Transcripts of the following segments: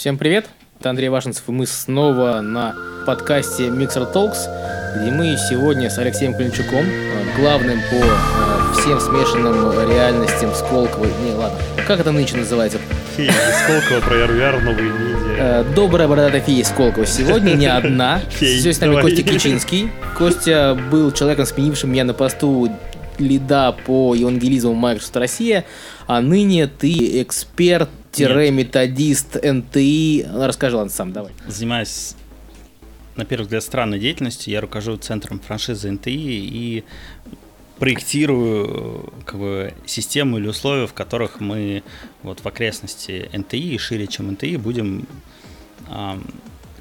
Всем привет! Это Андрей Вашинцев, и мы снова на подкасте Mixer Talks, где мы сегодня с Алексеем Клинчуком, э, главным по э, всем смешанным реальностям Сколково. Не, ладно, как это нынче называется? Фея Сколково про RVR, новые медиа. Добрая бородатая фея Сколково сегодня не одна. Здесь с нами. Костя Кичинский. Костя был человеком, сменившим меня на посту лида по евангелизму Microsoft Россия, а ныне ты эксперт-методист НТИ. Ну, Расскажи, ладно, сам, давай. Занимаюсь, на первый взгляд, странной деятельностью. Я руковожу центром франшизы НТИ и проектирую как бы, систему или условия, в которых мы вот в окрестности НТИ и шире, чем НТИ, будем ам,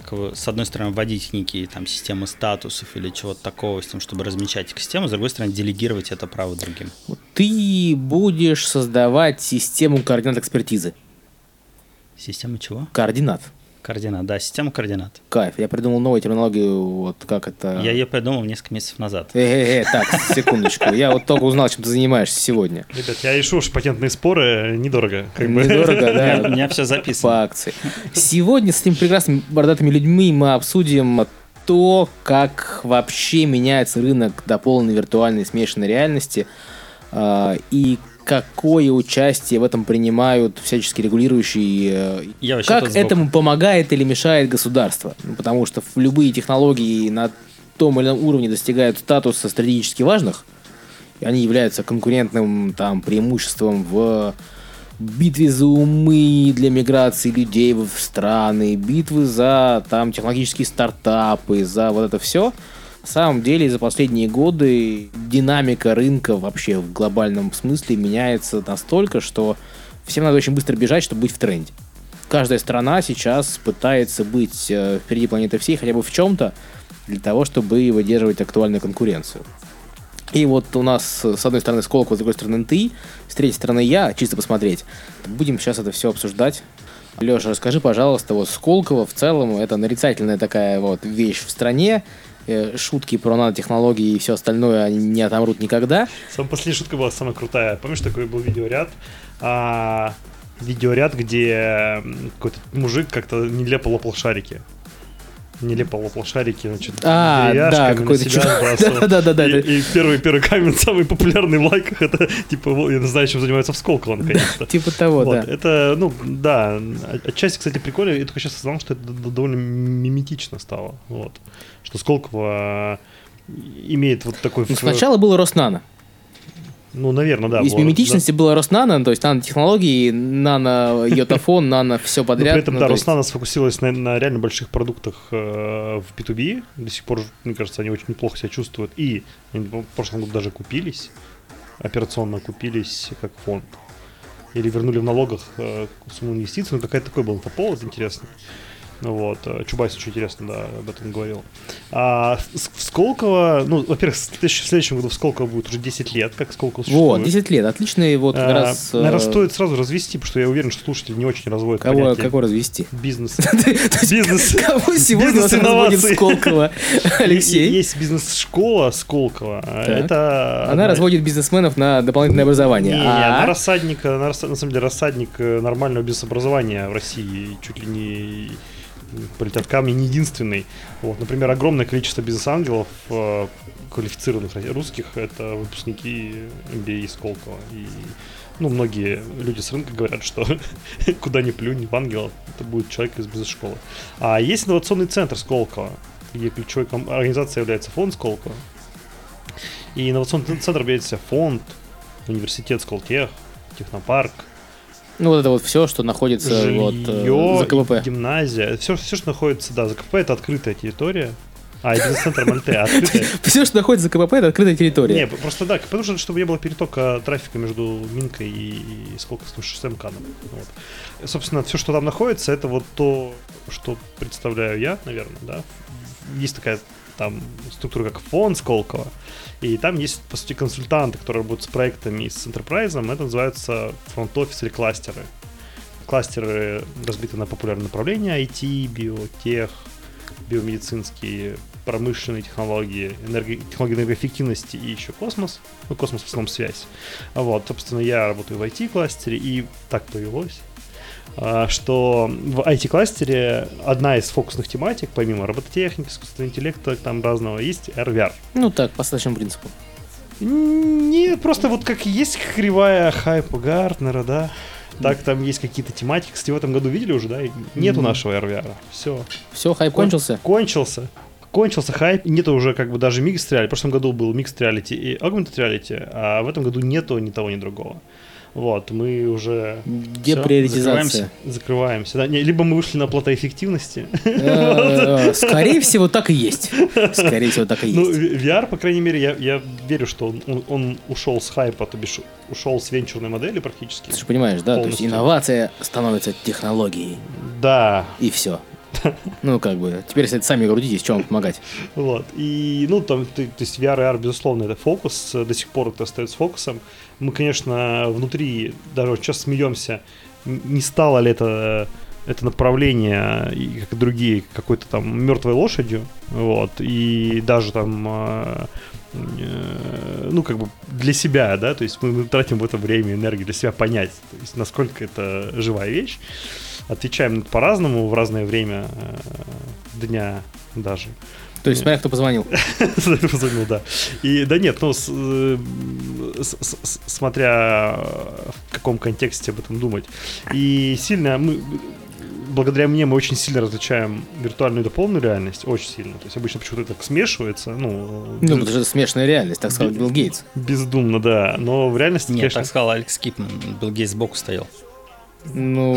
как бы, с одной стороны вводить некие там системы статусов или чего-то такого, с тем, чтобы размечать экосистему, с другой стороны делегировать это право другим. Ты будешь создавать систему координат экспертизы. Система чего? Координат. Координат, да, система координат. Кайф. Я придумал новую терминологию, вот как это... Я ее придумал несколько месяцев назад. Э-э-э, так, секундочку. Я вот только узнал, чем ты занимаешься сегодня. Ребят, я решу, что патентные споры недорого. Как бы. Недорого, У меня- у да, меня все по записано. акции. Сегодня с этими прекрасными бородатыми людьми мы обсудим то, как вообще меняется рынок до полной виртуальной смешанной реальности а, и какое участие в этом принимают всячески регулирующие э, Я Как этому помогает или мешает государство? Ну, потому что любые технологии на том или ином уровне достигают статуса стратегически важных, и они являются конкурентным там, преимуществом в битве за умы для миграции людей в страны, битвы за там технологические стартапы, за вот это все. На самом деле за последние годы динамика рынка вообще в глобальном смысле меняется настолько, что всем надо очень быстро бежать, чтобы быть в тренде. Каждая страна сейчас пытается быть э, впереди планеты всей хотя бы в чем-то для того, чтобы выдерживать актуальную конкуренцию. И вот у нас э, с одной стороны Сколково, с другой стороны НТИ, с третьей стороны я, чисто посмотреть. Будем сейчас это все обсуждать. Леша, расскажи, пожалуйста, вот Сколково в целом это нарицательная такая вот вещь в стране. Э, Шутки про нанотехнологии и все остальное они не отомрут никогда. Самая последняя шутка была самая крутая. Помнишь, такой был видеоряд? А, видеоряд, где какой-то мужик как-то нелепо лопал шарики. Нелепо лопал шарики, значит, А, да, какой-то себя чувак. сбрасывал. Да-да-да. И, первый, первый камень, самый популярный в лайках, это, типа, я не знаю, чем занимается в Сколково, наконец-то. Типа того, Вот, да. Это, ну, да, от- отчасти, кстати, прикольно. Я только сейчас осознал, что это довольно миметично стало. Вот. Что Сколково э, имеет вот такой... Ну, сначала было Роснано. Ну, наверное, да. Из было, миметичности было Роснано, то есть нанотехнологии, нано-йотафон, нано все да. Но подряд. при этом, Ну, да, есть- Роснано сфокусировалась на, на реально больших продуктах э, в B2B. До сих пор, мне кажется, они очень неплохо себя чувствуют. И они в прошлом году даже купились, операционно купились как фонд. Или вернули в налогах э, сумму инвестиций. Ну, какая-то такой был инфоповод интересный. Ну вот, э, Чубайс очень интересно, да, об этом говорил. А в Сколково, ну, во-первых, в следующем, году в Сколково будет уже 10 лет, как Сколково существует. Вот, 10 лет. Отличный вот как А, раз... э, Наверное, стоит сразу развести, потому что я уверен, что слушатели не очень разводят Кого, понятие кого развести? бизнес. Бизнес. Кого сегодня разводит Сколково? Алексей? Есть бизнес-школа Сколково. а. Это... Она разводит бизнесменов на дополнительное образование. не, А? она рассадник, она рас- на самом деле рассадник э, нормального бизнес-образования в России. Чуть ли не полетят камни не единственный. Вот, например, огромное количество бизнес-ангелов, э, квалифицированных ро- русских, это выпускники MBA из Сколково. И ну, многие люди с рынка говорят, что куда ни плюнь в ангелов, это будет человек из бизнес-школы. А есть инновационный центр Сколково, где ключевой ком- организацией является фонд Сколково. И инновационный центр является фонд, университет Сколтех, технопарк, Ну, вот это вот все, что находится вот, э, жилье, за КВП. гимназия. Все, все, что находится, да, за КП это открытая территория. А, и бизнес-центр Мальте, открытая. Все, что находится за КПП, это открытая территория. Не, просто да, потому что чтобы не было перетока трафика между Минкой и, и Сколковским шоссе МКАДом. Вот. Собственно, все, что там находится, это вот то, что представляю я, наверное, да. Есть такая там структура, как фонд Сколково, и там есть, по сути, консультанты, которые работают с проектами и с enterprise, это называется фронт-офис или кластеры. Кластеры разбиты на популярные направления IT, биотех, биомедицинские, промышленные технологии, энерго- технологии энергоэффективности и еще космос. Ну, космос в основном связь. Вот, собственно, я работаю в IT-кластере, и так повелось. А, что в IT-кластере одна из фокусных тематик, помимо робототехники, искусственного интеллекта, там разного, есть RVR. Ну так, по следующему принципу. Не, просто вот как есть кривая хайпа Гартнера, да, так там есть какие-то тематики. Кстати, в этом году видели уже, да? Нету Мгм. нашего RVR. Все. Все, хайп кончился. Кончился. Кончился хайп. Нету уже как бы даже Mixed Reality. В прошлом году был Mixed Reality и Augmented Reality, а в этом году нету ни того, ни другого. Вот, мы уже Деприоритизация. закрываемся. Да? Не, либо мы вышли на платоэффективности. Э, Скорее всего, так и есть. Скорее всего, так и Ну, есть. в- VR, по крайней мере, я, я верю, что он, он, он ушел с хайпа, то бишь ушел с венчурной модели практически. Ты же понимаешь, да? То есть полностью. инновация становится технологией. Да, И все. Ну, как бы, теперь если сами грудитесь, чем вам помогать? Вот. И, ну, там, то, то есть VR и AR, безусловно, это фокус, до сих пор это остается фокусом. Мы, конечно, внутри даже сейчас смеемся, не стало ли это, это направление, как и другие, какой-то там мертвой лошадью, вот, и даже там, э, э, ну, как бы для себя, да, то есть мы, тратим в это время, энергию для себя понять, то есть насколько это живая вещь. Отвечаем по-разному в разное время э, дня даже. То есть, смотря кто позвонил. Это позвонил, да. И да нет, ну, с- э, с- с- с- смотря э, в каком контексте об этом думать. И сильно мы, благодаря мне мы очень сильно различаем виртуальную и дополненную реальность, очень сильно. То есть обычно почему-то это так смешивается, ну, Ну, без- потому что это смешанная реальность, так сказал Би- Билл Гейтс. бездумно, да. Но в реальности, Нет, конечно, так сказал Алекс Кипман. Билл Гейтс сбоку стоял. Ну...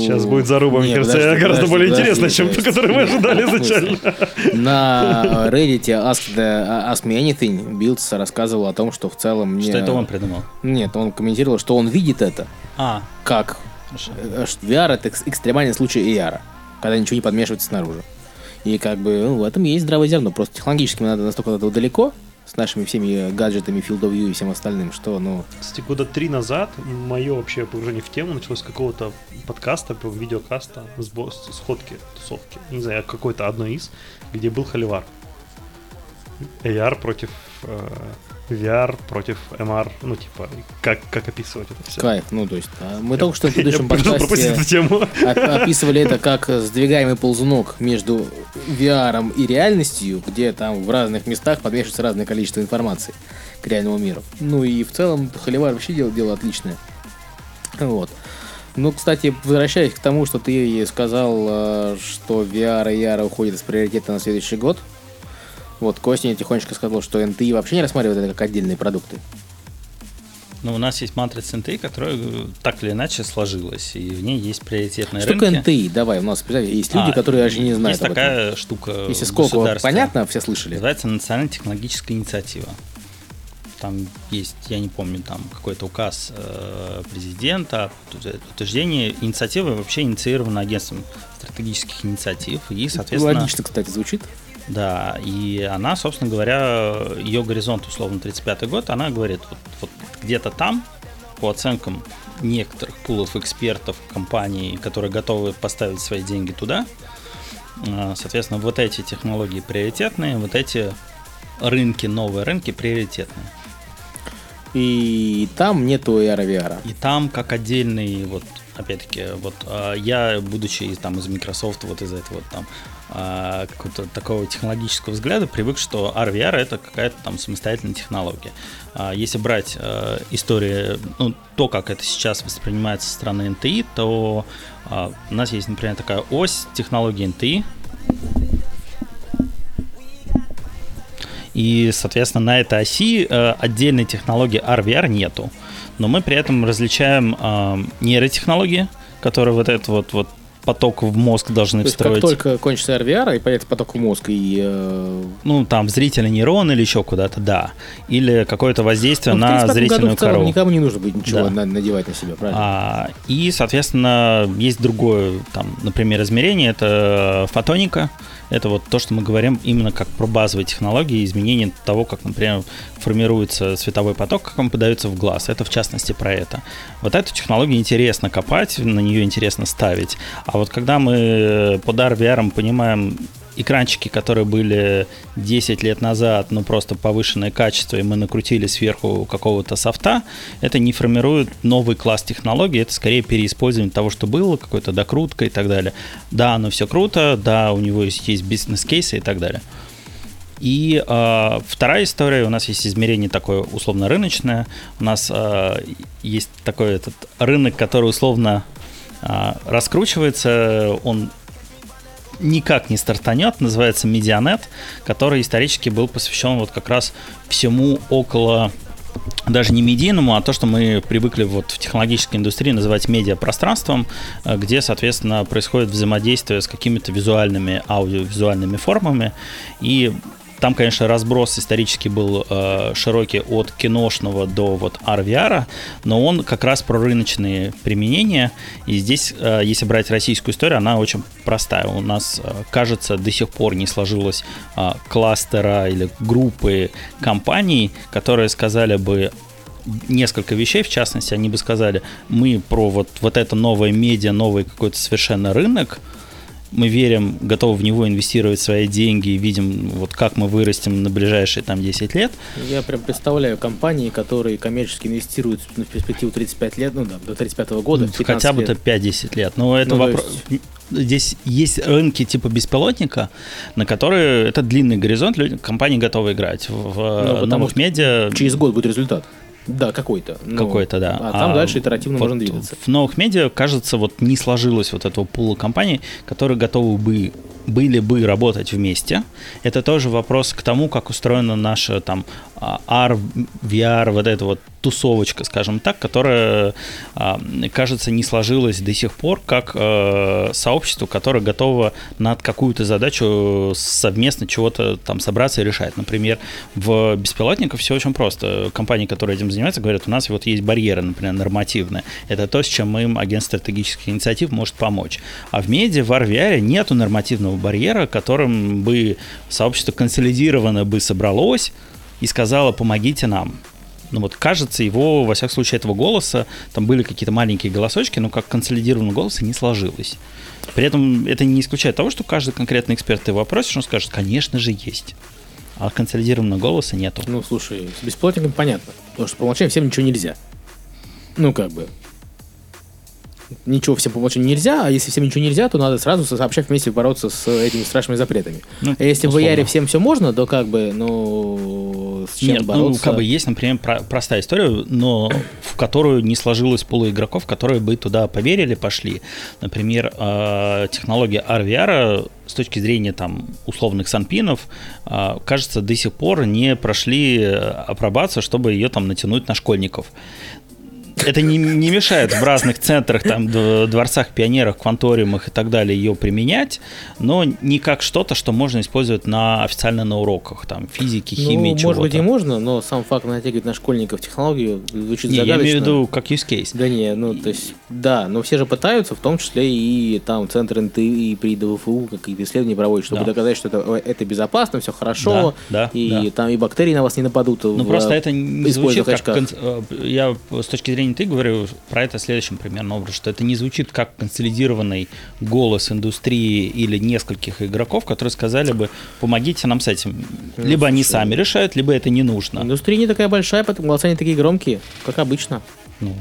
сейчас будет заруба, мне Не, кажется, подожди, гораздо подожди, более подожди, интересно, чем то которое мы ожидали изначально. На Reddit Ask, the, Ask Me Anything Билдс рассказывал о том, что в целом... Что не- это он придумал? Нет, он комментировал, что он видит это А, как хорошо. э, что VR это экс- экстремальный случай AR, когда ничего не подмешивается снаружи. И как бы ну, в этом есть здравое зерно. Просто технологически надо настолько от этого далеко с нашими всеми гаджетами, Field of View и всем остальным, что, ну, Кстати, года три назад мое вообще погружение в тему началось с какого-то подкаста, по видеокаста, сходки, тусовки, не знаю, какой-то одной из, где был Холивар. AR против э, VR против MR, ну типа, как, как описывать это все. кайф. Ну, то есть, а, мы только что в Я предыдущем подкасте тему. оп- описывали это как сдвигаемый ползунок между VR и реальностью, где там в разных местах подмешивается разное количество информации к реальному миру. Ну и в целом Холивар вообще дело, дело отличное. Вот. Ну, кстати, возвращаясь к тому, что ты сказал, э, что VR и AR уходят из приоритета на следующий год. Вот Костя тихонечко сказал, что NTI вообще не рассматривает это как отдельные продукты. Ну, у нас есть матрица НТИ, которая э, так или иначе сложилась, и в ней есть приоритетные такое рынки. NTI? Давай, у нас, есть люди, А, которые даже не знают Есть об этом. такая штука Если сколько понятно, все слышали. Называется Национальная технологическая инициатива. Там есть, я не помню, там какой-то указ э, президента, утвержд- утверждение инициативы вообще инициировано агентством стратегических инициатив и, соответственно, Логично, кстати, звучит. Да, и она, собственно говоря, ее горизонт условно 35 год, она говорит, вот, вот где-то там, по оценкам некоторых пулов экспертов, компаний, которые готовы поставить свои деньги туда, э, соответственно, вот эти технологии приоритетные, вот эти рынки, новые рынки приоритетные. И там нету AR VR. И там как отдельный, вот, опять-таки, вот а, я, будучи там из Microsoft, вот из этого вот там а, какого-то такого технологического взгляда, привык, что RVR это какая-то там самостоятельная технология. А, Если брать историю, ну, то, как это сейчас воспринимается со стороны NTI, то у нас есть, например, такая ось технологии NTI, И, соответственно, на этой оси э, отдельной технологии RVR нету. Но мы при этом различаем э, нейротехнологии, которые вот этот вот, вот поток в мозг должны То есть, как встроить. только кончится RVR и появится поток в мозг, и... э, Ну, там, зрительный нейрон или еще куда-то, да. Или какое-то воздействие ну, на 35 году зрительную в целом корову. никому не нужно будет ничего Да. на- надевать на себя, правильно? А, и, соответственно, есть другое, там, например, измерение, это фотоника. Это вот то, что мы говорим именно как про базовые технологии, изменение того, как, например, формируется световой поток, как он подается в глаз. Это в частности про это. Вот эту технологию интересно копать, на нее интересно ставить. А вот когда мы под RVR понимаем экранчики, которые были 10 лет назад, ну просто повышенное качество, и мы накрутили сверху какого-то софта, это не формирует новый класс технологий, это скорее переиспользование того, что было, какой-то докрутка и так далее. Да, оно все круто, да, у него есть, есть бизнес-кейсы и так далее. И э, вторая история, у нас есть измерение такое условно рыночное, у нас э, есть такой этот рынок, который условно э, раскручивается, он никак не стартанет, называется Медианет, который исторически был посвящен вот как раз всему около даже не медийному, а то, что мы привыкли вот в технологической индустрии называть медиапространством, э, где, соответственно, происходит взаимодействие с какими-то визуальными, аудиовизуальными формами. И там, конечно, разброс исторически был э, широкий от киношного до вот RVR, но он как раз про рыночные применения. И здесь, э, если брать российскую историю, она очень простая. У нас, э, кажется, до сих пор не сложилось э, кластера или группы компаний, которые сказали бы, несколько вещей, в частности, они бы сказали, мы про вот, вот это новое медиа, новый какой-то совершенно рынок, мы верим, готовы в него инвестировать свои деньги и видим, вот как мы вырастем на ближайшие там 10 лет. Я прям представляю компании, которые коммерчески инвестируют в перспективу 35 лет, ну да, до 35 года. Ну, хотя бы до 5-10 лет. Но это ну, вопрос... Есть... Здесь есть рынки типа беспилотника, на которые это длинный горизонт, люди, компании готовы играть. В ну, новых медиа... Через год будет результат. Да, какой-то. Ну, какой-то, да. А, а там дальше итеративно вот можно двигаться. В новых медиа, кажется, вот не сложилось вот этого пула компаний, которые готовы бы были бы работать вместе. Это тоже вопрос к тому, как устроена наша там AR, VR, вот эта вот тусовочка, скажем так, которая, а, кажется, не сложилась до сих пор как э, сообщество, которое готово над какую-то задачу совместно чего-то там собраться и решать. Например, в беспилотниках все очень просто. Компании, которые этим занимаются, говорят, у нас вот есть барьеры, например, нормативные. Это то, с чем им агент стратегических инициатив может помочь. А в медиа, в RVR нету нормативного барьера, которым бы сообщество консолидированно бы собралось, и сказала, помогите нам. Ну вот, кажется, его, во всяком случае, этого голоса, там были какие-то маленькие голосочки, но как консолидированного голоса не сложилось. При этом это не исключает того, что каждый конкретный эксперт ты его опросишь, он скажет, конечно же, есть. А консолидированного голоса нету. Ну, слушай, с бесплатником понятно. Потому что по умолчанию всем ничего нельзя. Ну, как бы ничего всем помочь нельзя, а если всем ничего нельзя, то надо сразу сообща вместе бороться с этими страшными запретами. Ну, а если условно. в VR всем все можно, то как бы, ну, с чем Нет, бороться? Ну, как бы есть, например, про- простая история, но в которую не сложилось полу игроков, которые бы туда поверили, пошли. Например, э, технология RVR с точки зрения там условных санпинов, э, кажется, до сих пор не прошли апробацию, чтобы ее там натянуть на школьников это не, не мешает в разных центрах, там, дворцах, пионерах, кванториумах и так далее ее применять, но не как что-то, что можно использовать на официально на уроках, там, физики, ну, химии, ну, чего-то. может быть и можно, но сам факт натягивать на школьников технологию звучит не, загадочно. я имею в виду как use case. Да не, ну, то есть, да, но все же пытаются, в том числе и там центр НТИ при ДВФУ какие-то исследования проводят, чтобы да. доказать, что это, это безопасно, все хорошо, да, да, и да. там и бактерии на вас не нападут. Ну, в, просто это не звучит как... Э, я с точки зрения ты говорю про это следующим примерно образ, что это не звучит как консолидированный голос индустрии или нескольких игроков, которые сказали бы, помогите нам с этим. Либо они сами решают, либо это не нужно. Индустрия не такая большая, поэтому голоса не такие громкие, как обычно. Ну,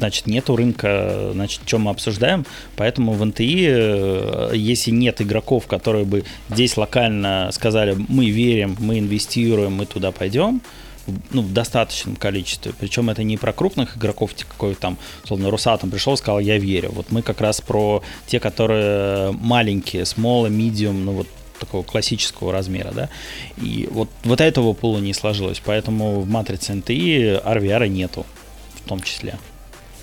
значит, нету рынка, значит, что мы обсуждаем. Поэтому в НТИ, э, если нет игроков, которые бы здесь локально сказали, мы верим, мы инвестируем, мы туда пойдем, ну, в достаточном количестве. Причем это не про крупных игроков, какой там, условно, Русатом пришел и сказал, я верю. Вот мы как раз про те, которые маленькие, small, medium, ну вот такого классического размера, да, и вот, вот этого пула не сложилось, поэтому в матрице NTI RVR нету в том числе.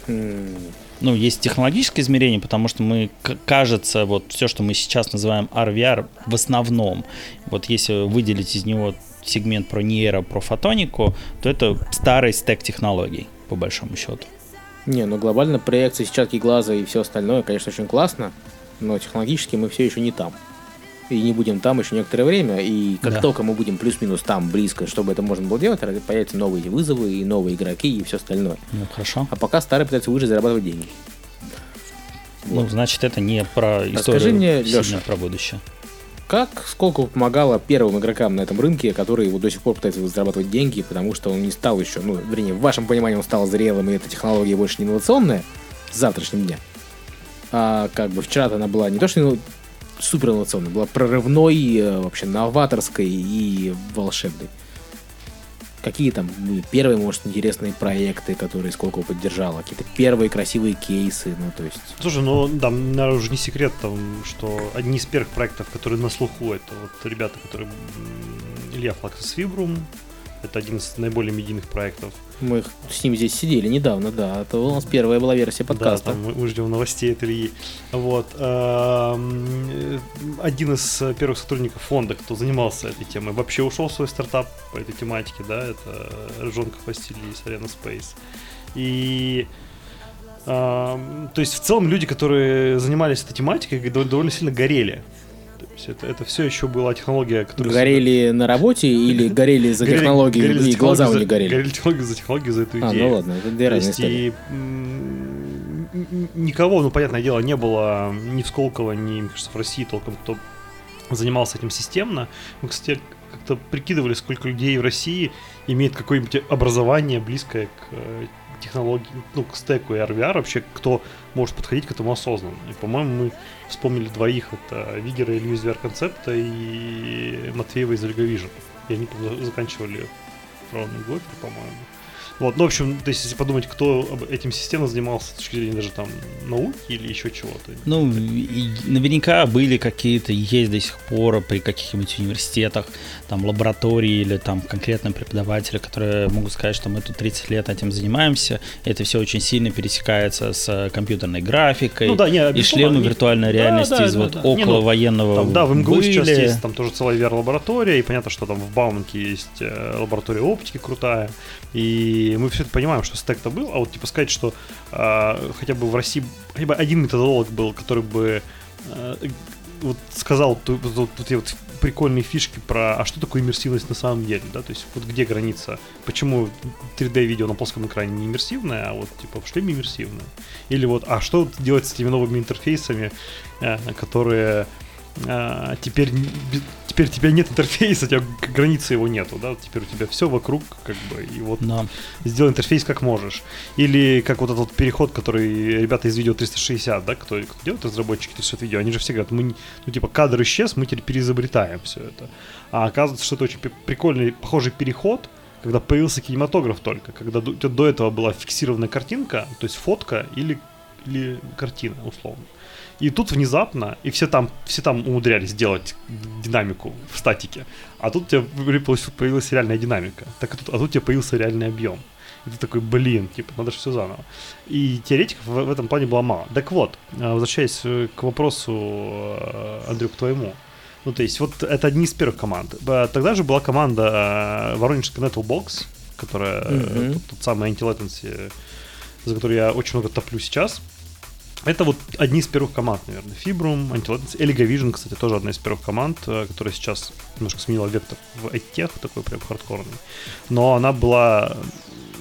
Mm. Ну, есть технологическое измерение, потому что мы, кажется, вот все, что мы сейчас называем RVR, в основном, вот если выделить из него сегмент про нейро, про фотонику, то это старый стек технологий, по большому счету. Не, ну глобально проекции сетчатки глаза и все остальное, конечно, очень классно, но технологически мы все еще не там. И не будем там еще некоторое время, и как да. только мы будем плюс-минус там, близко, чтобы это можно было делать, появятся новые вызовы, и новые игроки, и все остальное. Ну, хорошо. А пока старые пытаются выжить, зарабатывать деньги. Ну, вот. значит, это не про историю, Расскажи мне, Леша, про будущее. Как Сколково помогало первым игрокам на этом рынке, которые вот до сих пор пытаются зарабатывать деньги, потому что он не стал еще, ну, вернее, в вашем понимании он стал зрелым, и эта технология больше не инновационная с завтрашним дня. А как бы вчера-то она была не то, что супер инновационной, была прорывной, э, вообще новаторской и волшебной. Какие там были первые, может, интересные проекты, которые Сколково поддержала? Какие-то первые красивые кейсы, ну, то есть... Слушай, ну, да, наверное, уже не секрет, там, что одни из первых проектов, которые на слуху, это вот ребята, которые... Илья Флаксис Вибрум, это один из наиболее медийных проектов. Мы с ним здесь сидели недавно, да. Это у нас первая была версия подкаста. Да, там мы, ждем новостей от Ильи. Вот. эм, э, Один из первых сотрудников фонда, кто занимался этой темой, вообще ушел в свой стартап по этой тематике, да, это Ржонка Василий из Arena Space. И эм, то есть в целом люди, которые занимались этой тематикой, дов- довольно сильно горели. Есть это, это все еще была технология, которая... Горели на работе или горели за Горели- технологию горели за и глаза у них горели? Горели технологию за технологию за эту А, идею. ну ладно, это две разные истории. никого, ну, понятное дело, не было ни в Сколково, ни, мне кажется, в России толком, кто занимался этим системно. Мы, кстати, как-то прикидывали, сколько людей в России имеет какое-нибудь образование близкое к э, технологии, ну, к стеку и RVR вообще, кто может подходить к этому осознанно. И, по-моему, мы вспомнили двоих, это Вигера Илью из VR-концепта и Матвеева из Vision. И они заканчивали Фраун Гофер, по-моему. Вот, ну, в общем, то есть, если подумать, кто этим системно занимался с точки зрения даже там науки или еще чего-то. Ну, и наверняка были какие-то, есть до сих пор при каких-нибудь университетах, там, лаборатории или там конкретно преподаватели, которые могут сказать, что мы тут 30 лет этим занимаемся, это все очень сильно пересекается с компьютерной графикой, Ну да, не, и шлемы виртуальной Да, реальности да, из да, вот да. Не, ну, около военного Там, да, в МГУ сейчас были. есть там тоже целая VR-лаборатория, и понятно, что там в Бауманке есть э, лаборатория оптики крутая, мы все это понимаем, что стек-то был, а вот типа сказать, что э, хотя бы в России хотя бы один методолог был, который бы э, вот сказал ту- вот, вот- вот прикольные фишки про, а что такое иммерсивность на самом деле, да, то есть вот где граница, почему 3D-видео на плоском экране не иммерсивное, а вот типа в шлеме иммерсивное, или вот, а что делать с этими новыми интерфейсами, э, которые а, теперь, теперь у тебя нет интерфейса, у тебя границы его нету, да, теперь у тебя все вокруг, как бы, и вот Да. сделай интерфейс как можешь. Или как вот этот вот переход, который ребята из видео 360, да, кто, кто делают разработчики 360 видео, они же все говорят, мы, ну, типа, кадр исчез, мы теперь переизобретаем все это. А оказывается, что это очень прикольный, похожий переход, когда появился кинематограф только, когда до, до этого была фиксированная картинка, то есть фотка или, или картина, условно. И тут внезапно, и все там, все там умудрялись делать динамику в статике, а тут у тебя появилась, реальная динамика, так и тут, а тут у тебя появился реальный объем. И ты такой, блин, типа, надо же все заново. И теоретиков в, в этом плане было мало. Так вот, э, возвращаясь э, к вопросу, э, Андрю, к твоему. Ну, то есть, вот это одни из первых команд. Тогда же была команда Воронежская Nettlebox, которая Мгм. тот, тот самый антилатенси, за который я очень много топлю сейчас. Это вот одни из первых команд, наверное. Fibrum, Antilatency, Eliga Vision, кстати, тоже одна из первых команд, э, которая сейчас немножко сменила вектор в IT, такой прям хардкорный. Но она была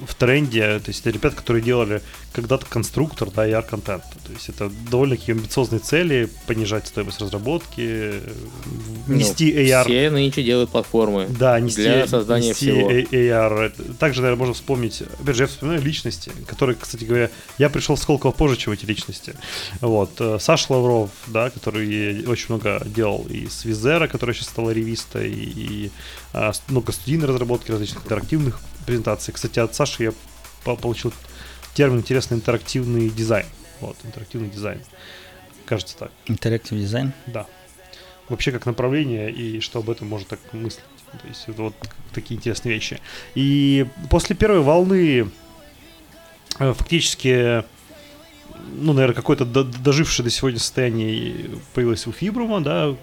в тренде, то есть это ребята, которые делали когда-то конструктор, да, и AR-контент. То есть это довольно-таки амбициозные цели, понижать стоимость разработки, нести Ну, AR Все нынче делают платформы. да, нести, для создания нести всего. AR. Также, наверное, можно вспомнить, опять же, я вспоминаю личности, которые, кстати говоря, я пришел в Сколково позже, чем эти личности. Вот. э, Саша Лавров, да, который очень много делал и с Визера, которая сейчас стала ревиста, и, и, а, много студийной разработки, различных интерактивных презентаций. Кстати, от Саши я по- получил термин интересный интерактивный дизайн. Вот, интерактивный дизайн. Кажется так. Интерактив дизайн. Да. Вообще как направление и что об этом можно так мыслить. То есть это вот такие интересные вещи. И после первой волны э, фактически, ну, наверное, какое-то до- дожившее до сегодня состояние появилось у Фибрума, да,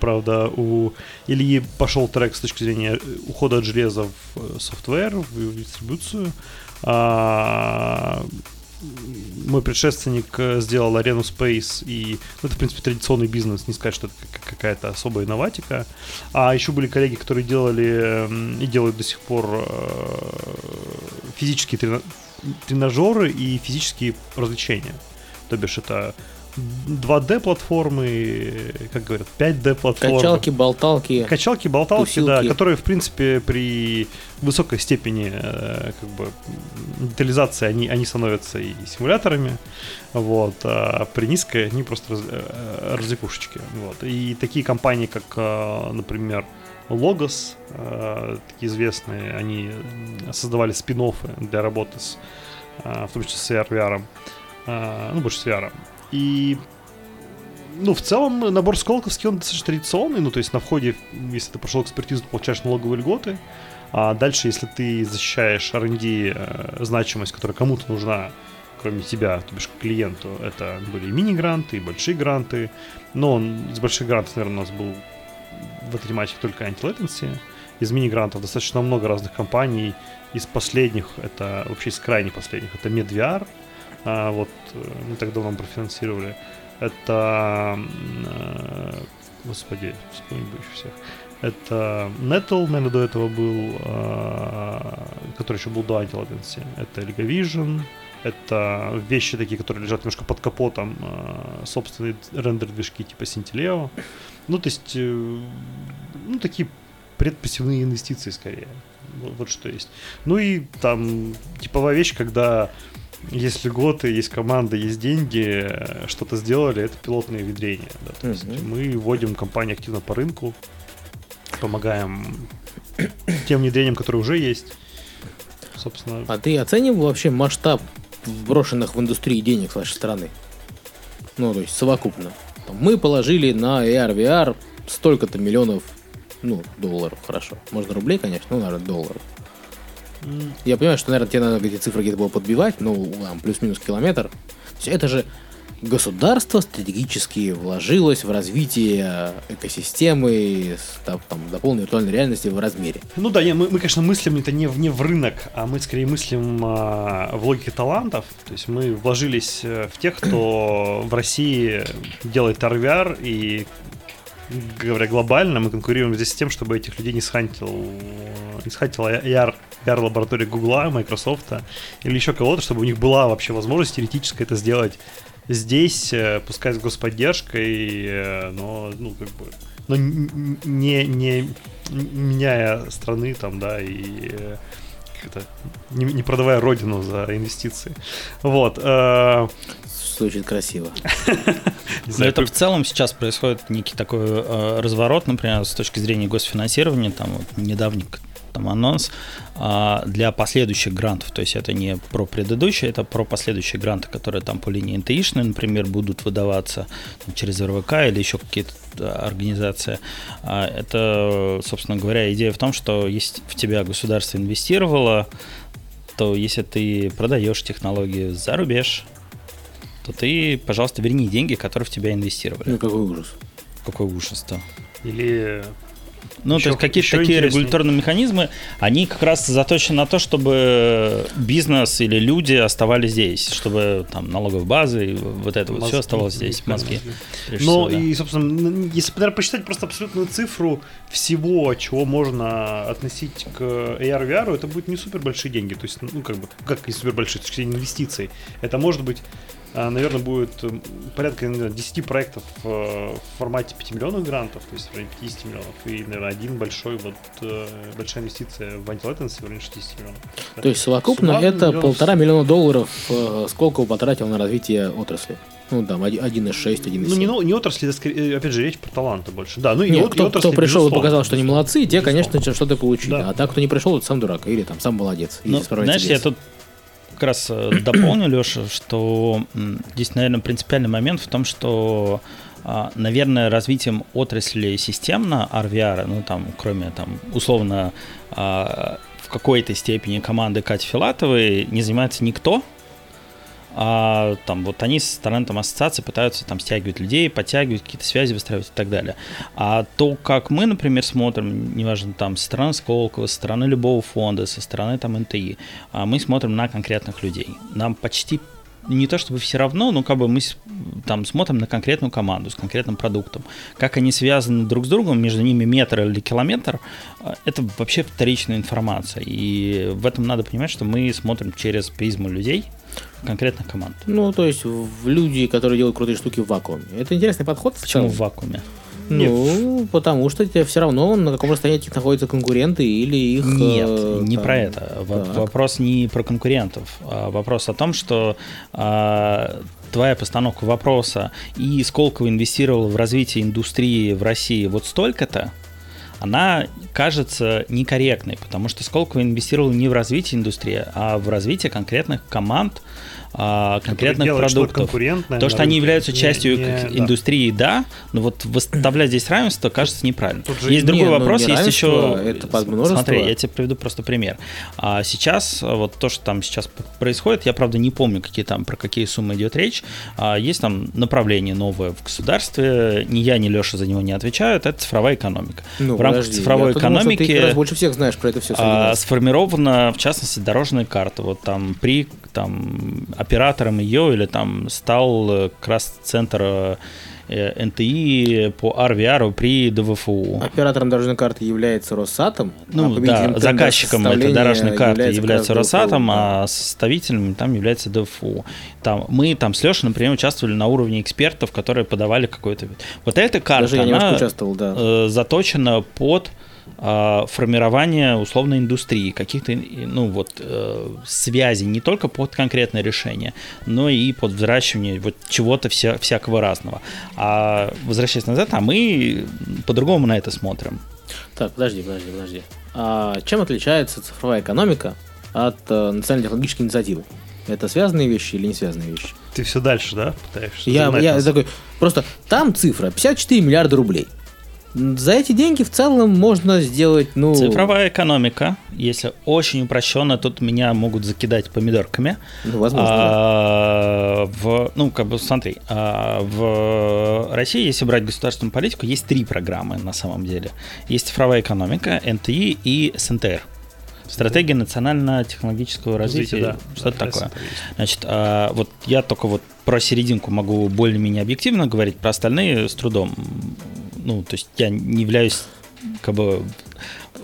правда, у Ильи пошел трек с точки зрения э, ухода от железа в э, софтвер, в дистрибуцию. А, мой предшественник э, сделал арену Space, и ну, это, в принципе, традиционный бизнес, не сказать, что это как- какая-то особая инноватика. А еще были коллеги, которые делали м, и делают до сих пор э, физические трена- тренажеры и физические развлечения. То бишь это 2D платформы, как говорят, 5D платформы. Качалки, болталки. Качалки, болталки, тусилки. да, которые, в принципе, при высокой степени э, как бы детализации они, они становятся и симуляторами, вот, а при низкой они просто раз, э, развлекушечки, вот. И такие компании, как, э, например, Logos, такие известные, они создавали спин для работы с, в том числе с AR, VR, э, ну, больше с VR. И ну, в целом, набор Сколковский, он достаточно традиционный. Ну, то есть на входе, если ты прошел экспертизу, ты получаешь налоговые льготы. А дальше, если ты защищаешь R&D э, значимость, которая кому-то нужна, кроме тебя, то бишь клиенту, это были и мини-гранты, и большие гранты. Но он, из больших грантов, наверное, у нас был в этой тематике только anti-latency. Из мини-грантов достаточно много разных компаний. Из последних, это вообще из крайне последних, это MedVR. А, вот э, мы так давно профинансировали. Это, э, господи, вспомнить бы еще всех. Это Nettle, наверное, до этого был, э, который еще был до Anti-Latency. Это LegaVision, это вещи такие, которые лежат немножко под капотом, э, собственные рендер-движки типа Sintileo. Ну, то есть, э, ну, такие предпассивные инвестиции скорее. Вот, вот что есть. Ну и там типовая вещь, когда есть льготы, есть команда, есть деньги, что-то сделали, это пилотные внедрения. Да, то есть Мгм. мы вводим компании активно по рынку, помогаем тем внедрениям, которые уже есть. Собственно, А ты оценивал вообще масштаб брошенных в индустрии денег с вашей стороны? Ну, то есть совокупно. Мы положили на AR, VR столько-то миллионов, ну, долларов, хорошо. Можно рублей, конечно, ну, наверное, долларов. Я понимаю, что, наверное, тебе надо эти цифры где-то было подбивать, ну, там, плюс-минус километр. Есть это же государство стратегически вложилось в развитие экосистемы с, там, там, до виртуальной реальности в размере. Ну да, не, мы, мы, конечно, мыслим это не, не в рынок, а мы скорее мыслим а, в логике талантов. То есть мы вложились э, в тех, кто в России делает RVR, и, говоря глобально, мы конкурируем здесь с тем, чтобы этих людей не схантил, не схантила AR, лаборатория Гугла, Microsoft или еще кого-то, чтобы у них была вообще возможность теоретически это сделать здесь, э, пускай с господдержкой, э, но, ну, как бы, но н- н- не, не меняя страны там, да, и э, это, не, не продавая родину за инвестиции. Вот. э, Звучит красиво. Но это в целом сейчас происходит некий такой э, разворот, например, с точки зрения госфинансирования, там вот недавний там анонс а, для последующих грантов, то есть это не про предыдущие, это про последующие гранты, которые там по линии НТИшной, например, будут выдаваться там, через РВК или еще какие-то э, организации. А, это, собственно говоря, идея в том, что если в тебя государство инвестировало, то если ты продаешь технологии за рубеж, то ты, пожалуйста, верни деньги, которые в тебя инвестировали. Ну, какой ужас. Какой ужас-то. Или Ну, Еще- то есть какие-то такие интересней. регуляторные механизмы, они как раз заточены на то, чтобы бизнес или люди оставались здесь, чтобы там налоговые базы и вот это вот все мозги, оставалось здесь, мозги. Ну да. и, собственно, если, наверное, посчитать просто абсолютную цифру всего, чего можно относить к AR VR, это будет не супер большие деньги. То есть, ну, как бы, как не супер большие, с точки зрения инвестиций. Это может быть, наверное, будет порядка знаю, 10 проектов э, в формате 5 миллионов грантов, то есть в районе 50 миллионов, и, наверное, один большой, вот, э, большая инвестиция в антилатенси в районе 60 миллионов. То есть совокупно Суммарно это миллионов полтора миллиона долларов э, Сколково потратил на развитие отрасли. Ну, там, оди- 1,6, 1,7. Ну, не, ну, не отрасли, это опять же, речь про таланты больше. Да, ну и Не, от- и кто, отрасли, кто пришел и показал, что они молодцы, те, Безусловно. конечно, что-то получили. Да. А так, кто не пришел, тот сам дурак. Или там сам молодец. Ну, знаешь, я тут как раз э, дополню, Леша, что здесь, наверное, принципиальный момент в том, что, а, наверное, развитием отрасли системно RVR, ну там, кроме там условно а, в какой-то степени команды Кати Филатовой не занимается никто, а там вот они со стороны там ассоциации пытаются там стягивать людей, подтягивать, какие-то связи выстраивать и так далее. А то, как мы, например, смотрим, неважно там со стороны Сколково, со стороны любого фонда, со стороны там НТИ, а мы смотрим на конкретных людей. Нам почти не то чтобы все равно, но как бы мы там смотрим на конкретную команду с конкретным продуктом. Как они связаны друг с другом, между ними метр или километр, э, это вообще вторичная информация. И в этом надо понимать, что мы смотрим через призму людей, конкретных команд. Ну, то есть в люди, которые делают крутые штуки в вакууме. Это интересный подход. Почему в вакууме? Ну, Нет. потому что тебе все равно на каком расстоянии находятся конкуренты или их... Нет, э, не там... про это. Так. Вопрос не про конкурентов. А вопрос о том, что а, твоя постановка вопроса и сколько инвестировал в развитие индустрии в России вот столько-то, она кажется некорректной, потому что Сколково инвестировал не в развитие индустрии, а в развитие конкретных команд, а, конкретных продуктов. То, что они являются частью не, не, индустрии, да. да, но вот выставлять здесь равенство кажется неправильно. Тут же есть другой не, ну, вопрос, ну, есть еще. Это. Смотри, я тебе приведу просто пример. А сейчас вот то, что там сейчас происходит, я правда не помню, какие там про какие суммы идет речь. А, есть там направление новое в государстве. Ни я, ни Леша за него не отвечают. Это цифровая экономика. Ну, в рамках подожди, цифровой экономики думал, ты больше всех знаешь про это все. А, сформирована в частности дорожная карта. Вот там при там оператором ее или там стал э, как раз центр э, НТИ по RVR при ДВФУ. Оператором дорожной карты является Росатом. Ну а да, заказчиком этой дорожной карты является, является Росатом, да. а составителем там является ДФУ. Там, мы там с Лешей, например, участвовали на уровне экспертов, которые подавали какой-то... Вот эта карта, Даже она участвовал, да. Э, заточена под а, формирование условной индустрии, каких-то ну, вот, э, связей не только под конкретное решение, но и под взращивание вот чего-то вся, всякого разного. А возвращаясь назад, а мы по-другому на это смотрим. Так, подожди, подожди, подожди. А чем отличается цифровая экономика от э, национальной технологической инициативы? Это связанные вещи или не связанные вещи? Ты все дальше, да, пытаешься? Я, я такой, просто там цифра 54 миллиарда рублей. За эти деньги в целом можно сделать, ну... Цифровая экономика, если очень упрощенно, тут меня могут закидать помидорками. Ну, возможно, а, да. в, Ну, как бы, смотри, а, в России, если брать государственную политику, есть три программы на самом деле. Есть цифровая экономика, НТИ и СНТР. Стратегия национально-технологического развития, да, что-то да, такое. Значит, а, вот я только вот про серединку могу более-менее объективно говорить, про остальные с трудом ну, то есть я не являюсь как бы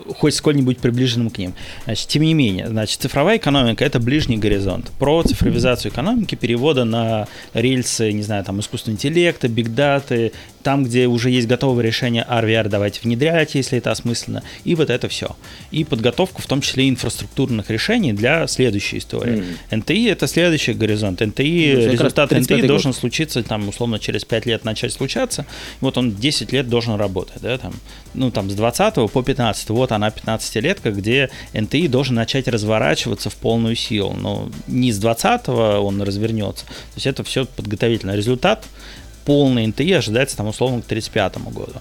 хоть сколь-нибудь приближенным к ним. Значит, тем не менее, значит, цифровая экономика – это ближний горизонт. Про цифровизацию экономики, перевода на рельсы, не знаю, там, искусственного интеллекта, бигдаты, там, где уже есть готовое решение RVR, давайте внедрять, если это осмысленно, и вот это все. И подготовку, в том числе инфраструктурных решений для следующей истории. Mm. НТИ – это следующий горизонт. НТИ, ну, результат НТИ год. должен случиться, там, условно, через 5 лет начать случаться, вот он 10 лет должен работать, да, там, ну, там, с 20 по 15, вот она 15-летка, где НТИ должен начать разворачиваться в полную силу, но не с 20 он развернется, то есть это все подготовительный результат, полный НТИ ожидается там условно к 35 году.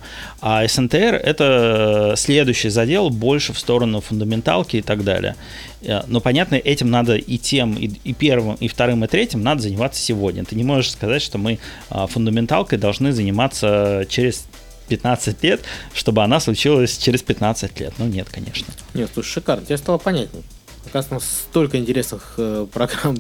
А СНТР это следующий задел больше в сторону фундаменталки и так далее. Э, но понятно, этим надо и тем, и, и первым, и вторым, и третьим надо заниматься сегодня. Ты не можешь сказать, что мы а, фундаменталкой должны заниматься через 15 лет, чтобы она случилась через 15 лет. Ну нет, конечно. Нет, слушай, шикарно, тебе стало понятнее. Оказывается, столько интересных э, программ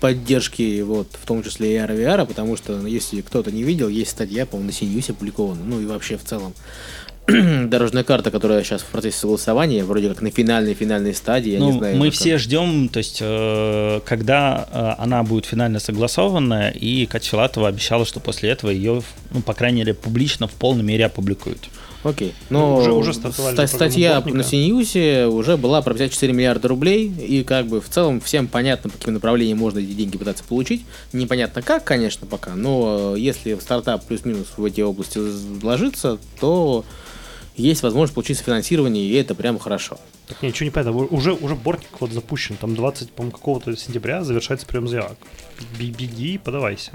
поддержки, вот, в том числе и AR потому что, ну, если кто-то не видел, есть статья, по-моему, на CNews опубликована, ну и вообще в целом. Дорожная карта, которая сейчас в процессе согласования, вроде как на финальной-финальной стадии, я ну, не знаю. Мы все ждем, то есть, э, когда э, она будет финально согласована, и Катя Филатова обещала, что после этого ее, ну, по крайней мере, публично в полной мере опубликуют. Окей. Но уже, уже ста- статья на CNews уже была про 54 миллиарда рублей, и как бы в целом всем понятно, по каким направлениям можно эти деньги пытаться получить. Непонятно как, конечно, пока, но если стартап плюс-минус в эти области вложится, то есть возможность получить финансирование, и это прямо хорошо. Так ничего не понятно. Уже, уже бортник вот запущен, там 20, по какого-то сентября завершается прием заявок. Беги, подавайся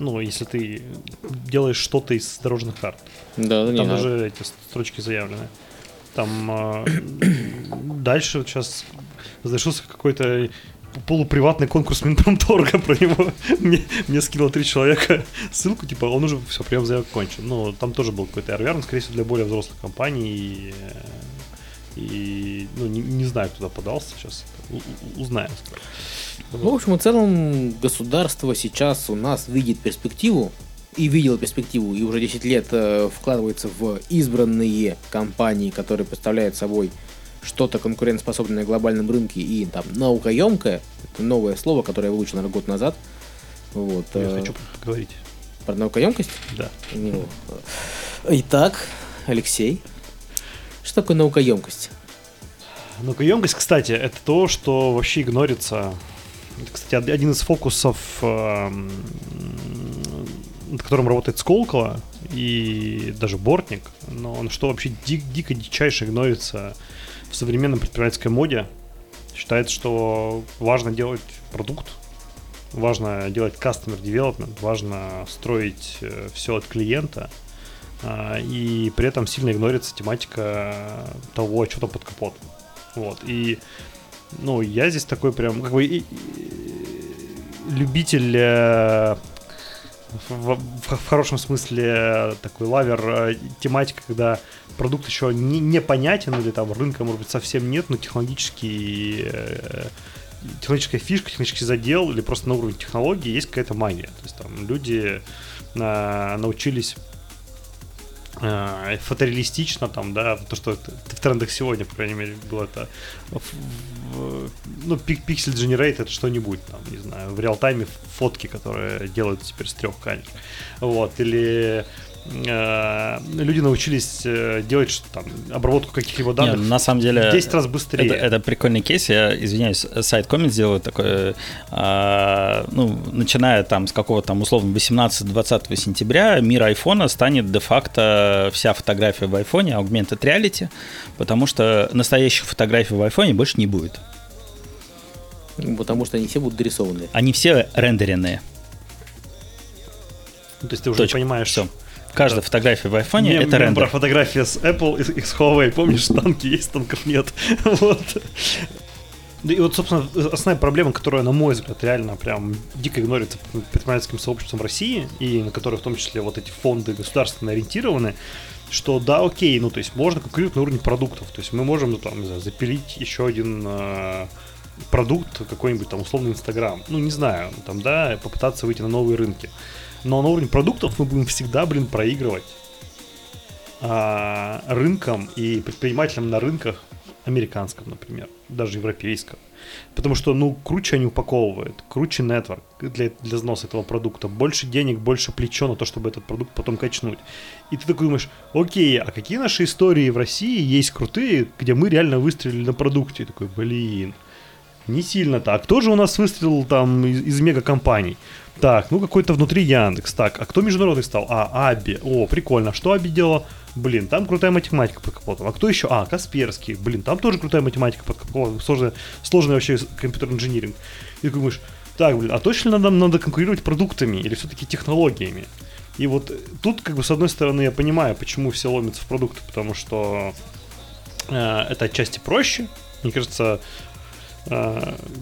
ну, если ты делаешь что-то из дорожных карт. Да, Там не даже эти строчки заявлены. Там э, дальше сейчас завершился какой-то полуприватный конкурс Минпромторга про него. мне, мне скинуло три человека ссылку, типа, он уже все, прием заявок кончен. Но там тоже был какой-то RVR, скорее всего, для более взрослых компаний. И, и ну, не, не знаю, куда подался сейчас. У, узнаем. Ну, в общем и целом, государство сейчас у нас видит перспективу, и видел перспективу, и уже 10 лет э, вкладывается в избранные компании, которые представляют собой что-то конкурентоспособное на глобальном рынке и там наукоемкое, это новое слово, которое я выучил, наверное, год назад. Вот, Я э, хочу поговорить. Про наукоемкость? Да. Ну, Итак, Алексей, что такое наукоемкость? Наукоемкость, кстати, это то, что вообще игнорится. Это, кстати, од- один из фокусов, эм, над которым работает Сколково и даже Бортник, но он что вообще ди- дико дичайше игнорится в современном предпринимательской моде. Считается, что важно делать продукт, важно делать customer development, важно строить все от клиента, а, и при этом сильно игнорится тематика того, что там под капотом. Вот, и, ну, я здесь такой прям, как бы, и- и- любитель э, в, в- в хорошем смысле э, такой лавер э, тематика, когда продукт еще не, непонятен или там рынка, может быть, совсем нет, но технологический э, технологическая фишка, технический задел или просто на уровне технологии есть какая-то магия. То есть там люди э, научились фотореалистично там, да, то, что в трендах сегодня, по крайней мере, было это ну, пик- пиксель generate это что-нибудь, там, не знаю, в реал-тайме фотки, которые делают теперь с трех камер. Вот, или э, люди научились э, делать что там, обработку каких-либо данных на самом деле... в 10 раз быстрее. Это, это прикольный кейс, я извиняюсь, сайт коммент сделаю такой, а, ну, начиная там с какого-то там условно 18-20 сентября мир айфона станет де-факто вся фотография в айфоне augmented reality, потому что настоящих фотографий в айфоне больше не будет. Потому что они все будут дорисованы. Они все рендеренные. Ну, то есть ты уже Точка. понимаешь, Все. Каждая фотография в айфоне это мем про рендер. фотография с Apple и, и с Huawei. Помнишь, танки есть, танков нет. Вот. И вот, собственно, основная проблема, которая, на мой взгляд, реально прям дико игнорится предпринимательским сообществом России, и на которой в том числе вот эти фонды государственно ориентированы, что да, окей, ну то есть можно конкурировать на уровне продуктов. То есть мы можем, ну, там, не знаю, запилить еще один э, продукт, какой-нибудь там условный Инстаграм. Ну, не знаю, там, да, попытаться выйти на новые рынки. Но на уровне продуктов мы будем всегда, блин, проигрывать а, рынкам и предпринимателям на рынках американском, например, даже европейском. Потому что, ну, круче они упаковывают, круче нетворк для, для взноса этого продукта, больше денег, больше плечо на то, чтобы этот продукт потом качнуть. И ты такой думаешь, окей, а какие наши истории в России есть крутые, где мы реально выстрелили на продукте? И такой, блин, не сильно так. Кто же у нас выстрелил там из, из мегакомпаний? Так, ну какой-то внутри Яндекс. Так, а кто международный стал? А, Аби. О, прикольно. Что Аби делала? Блин, там крутая математика под капотом. А кто еще? А, Касперский. Блин, там тоже крутая математика под капотом. Сложный, сложный вообще компьютерный инжиниринг. И ты думаешь, так, блин, а точно надо, надо конкурировать продуктами или все-таки технологиями? И вот тут, как бы, с одной стороны, я понимаю, почему все ломятся в продукты, потому что э, это отчасти проще. Мне кажется, э,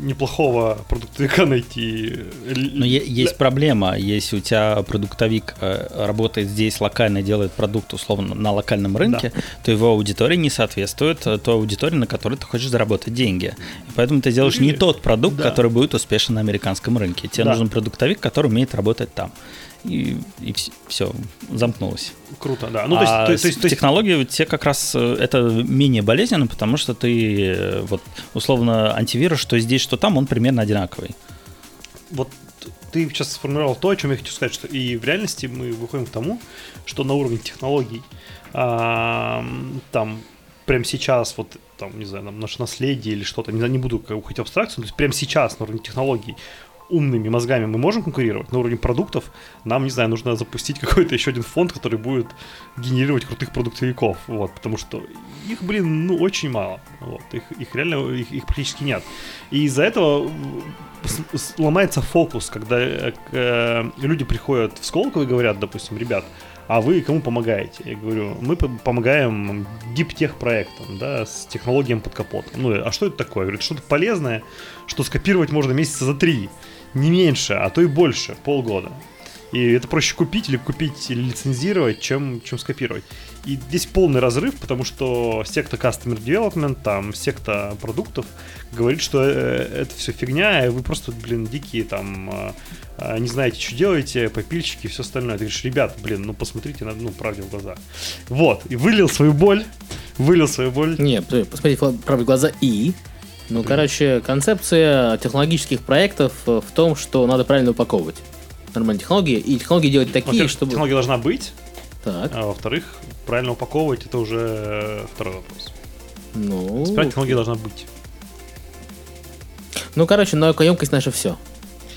неплохого продуктовика найти. Но есть проблема, если у тебя продуктовик э, работает здесь локально, делает продукт условно на локальном рынке, то его аудитория не соответствует э, той аудитории, на которой ты хочешь заработать деньги. И поэтому ты делаешь не тот продукт, да. который будет успешен на американском рынке. Тебе Да. нужен продуктовик, который умеет работать там. И, все, замкнулось. Круто, да. Ну, то есть, а то, есть- то есть- то есть- технологии тебе как раз э, это менее болезненно, потому что ты э, вот условно антивирус, что здесь, что там, он примерно одинаковый. вот ты сейчас сформулировал то, о чем я хочу сказать, что и в реальности мы выходим к тому, что на уровне технологий ам, там прямо сейчас вот там, не знаю, там, наше наследие или что-то, не не буду как уходить в абстракцию, то есть прямо сейчас на уровне технологий умными мозгами мы можем конкурировать, на уровне продуктов нам, не знаю, нужно запустить какой-то еще один фонд, который будет генерировать крутых продуктовиков, вот, потому что их, блин, ну, очень мало, вот, их, их реально, их, их практически нет. И из-за этого ломается фокус, когда э, э, люди приходят в Сколково и говорят, допустим, ребят, а вы кому помогаете? Я говорю, мы по- помогаем диптех проектам, да, с технологиям под капотом. Ну, а что это такое? Это что-то полезное, что скопировать можно месяца за три, не меньше, а то и больше, полгода. И это проще купить или купить или лицензировать, чем, чем скопировать. И здесь полный разрыв, потому что секта Customer Development, там секта продуктов говорит, что э, это все фигня, и вы просто, блин, дикие там э, э, не знаете, что делаете, попильщики и все остальное. Ты говоришь, ребят, блин, ну посмотрите на, ну, правде в глаза. Вот, и вылил свою боль, вылил свою боль. Нет, посмотрите правде в глаза и... Ну, короче, концепция технологических проектов в том, что надо правильно упаковывать нормальные технологии, и технологии делать такие, чтобы... Технология должна быть, так. а во-вторых, правильно упаковывать, это уже второй вопрос. Ну... Сперва технология должна быть. Ну, короче, наукоемкость наша все.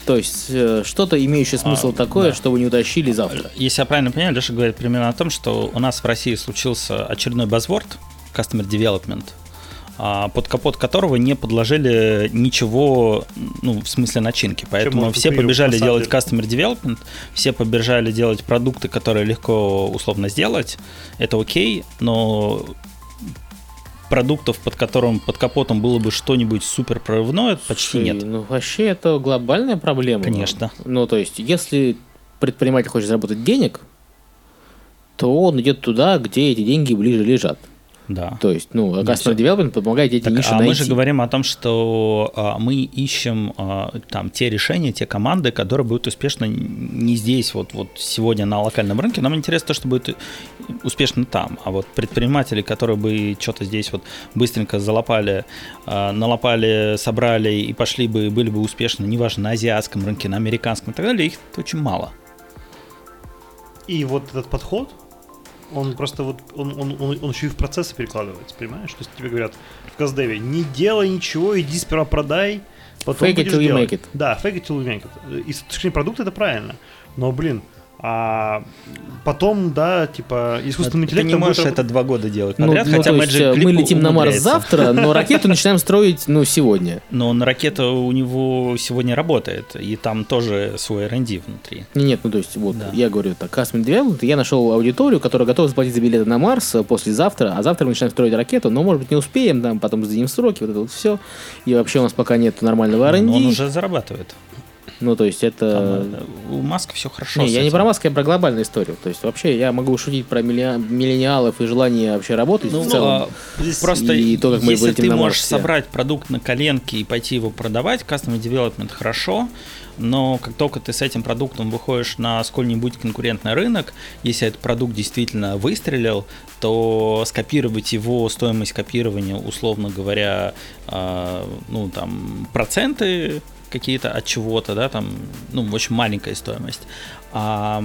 То есть э, что-то имеющее смысл а, такое, да. чтобы не утащили завтра. Если я правильно понимаю, Леша говорит примерно о том, что у нас в России случился очередной базворд Customer Development, а, под капот которого не подложили ничего, ну, в смысле начинки. Поэтому все побежали делать customer development, все побежали делать продукты, которые легко условно сделать. Это окей, но продуктов, под которым под капотом было бы что-нибудь супер прорывное, почти нет. Ну, вообще это глобальная проблема. Конечно. Ну, то есть, если предприниматель хочет заработать денег, то он идет туда, где эти деньги ближе лежат. Да. То есть, ну, Customer Development помогает эти так, ниши а найти. мы же говорим о том, что а, мы ищем а, там те решения, те команды, которые будут успешно не здесь, вот, вот сегодня на локальном рынке. Нам интересно то, что будет успешно там. А вот предприниматели, которые бы что-то здесь вот быстренько залопали, а, налопали, собрали и пошли бы, были бы успешны, неважно, на азиатском рынке, на американском и так далее, их очень мало. И вот этот подход, он просто вот, он, он, он, он еще и в процессы перекладывается, понимаешь? То есть тебе говорят в Каздеве, не делай ничего, иди сперва продай, потом fake it till you make it. Да, fake it till you make it. И с точки зрения продукта это правильно. Но, блин, а потом, да, типа, искусственный интеллект... Ты не можешь это два года делать ну, подряд, ну, хотя ну, Magic Мы летим на Марс завтра, но ракету начинаем строить, ну, сегодня. Но на ракета у него сегодня работает, и там тоже свой R&D внутри. Нет, ну, то есть, вот, да. я говорю так, Cosmic Development, я нашел аудиторию, которая готова заплатить за билеты на Марс послезавтра, а завтра мы начинаем строить ракету, но, может быть, не успеем, там, потом сдадим сроки, вот это вот все, и вообще у нас пока нет нормального R&D. Но он уже зарабатывает. Ну, то есть это... Там, э, у Маска все хорошо. Не, я не про Маска, я про глобальную историю. То есть вообще я могу шутить про миллениалов и желание вообще работать ну, в целом. А, просто и то, как мы если ты можешь собрать продукт на коленке и пойти его продавать, Custom Development хорошо, но как только ты с этим продуктом выходишь на сколь-нибудь конкурентный рынок, если этот продукт действительно выстрелил, то скопировать его, стоимость копирования, условно говоря, э, ну там проценты какие-то от чего-то, да, там, ну, очень маленькая стоимость. А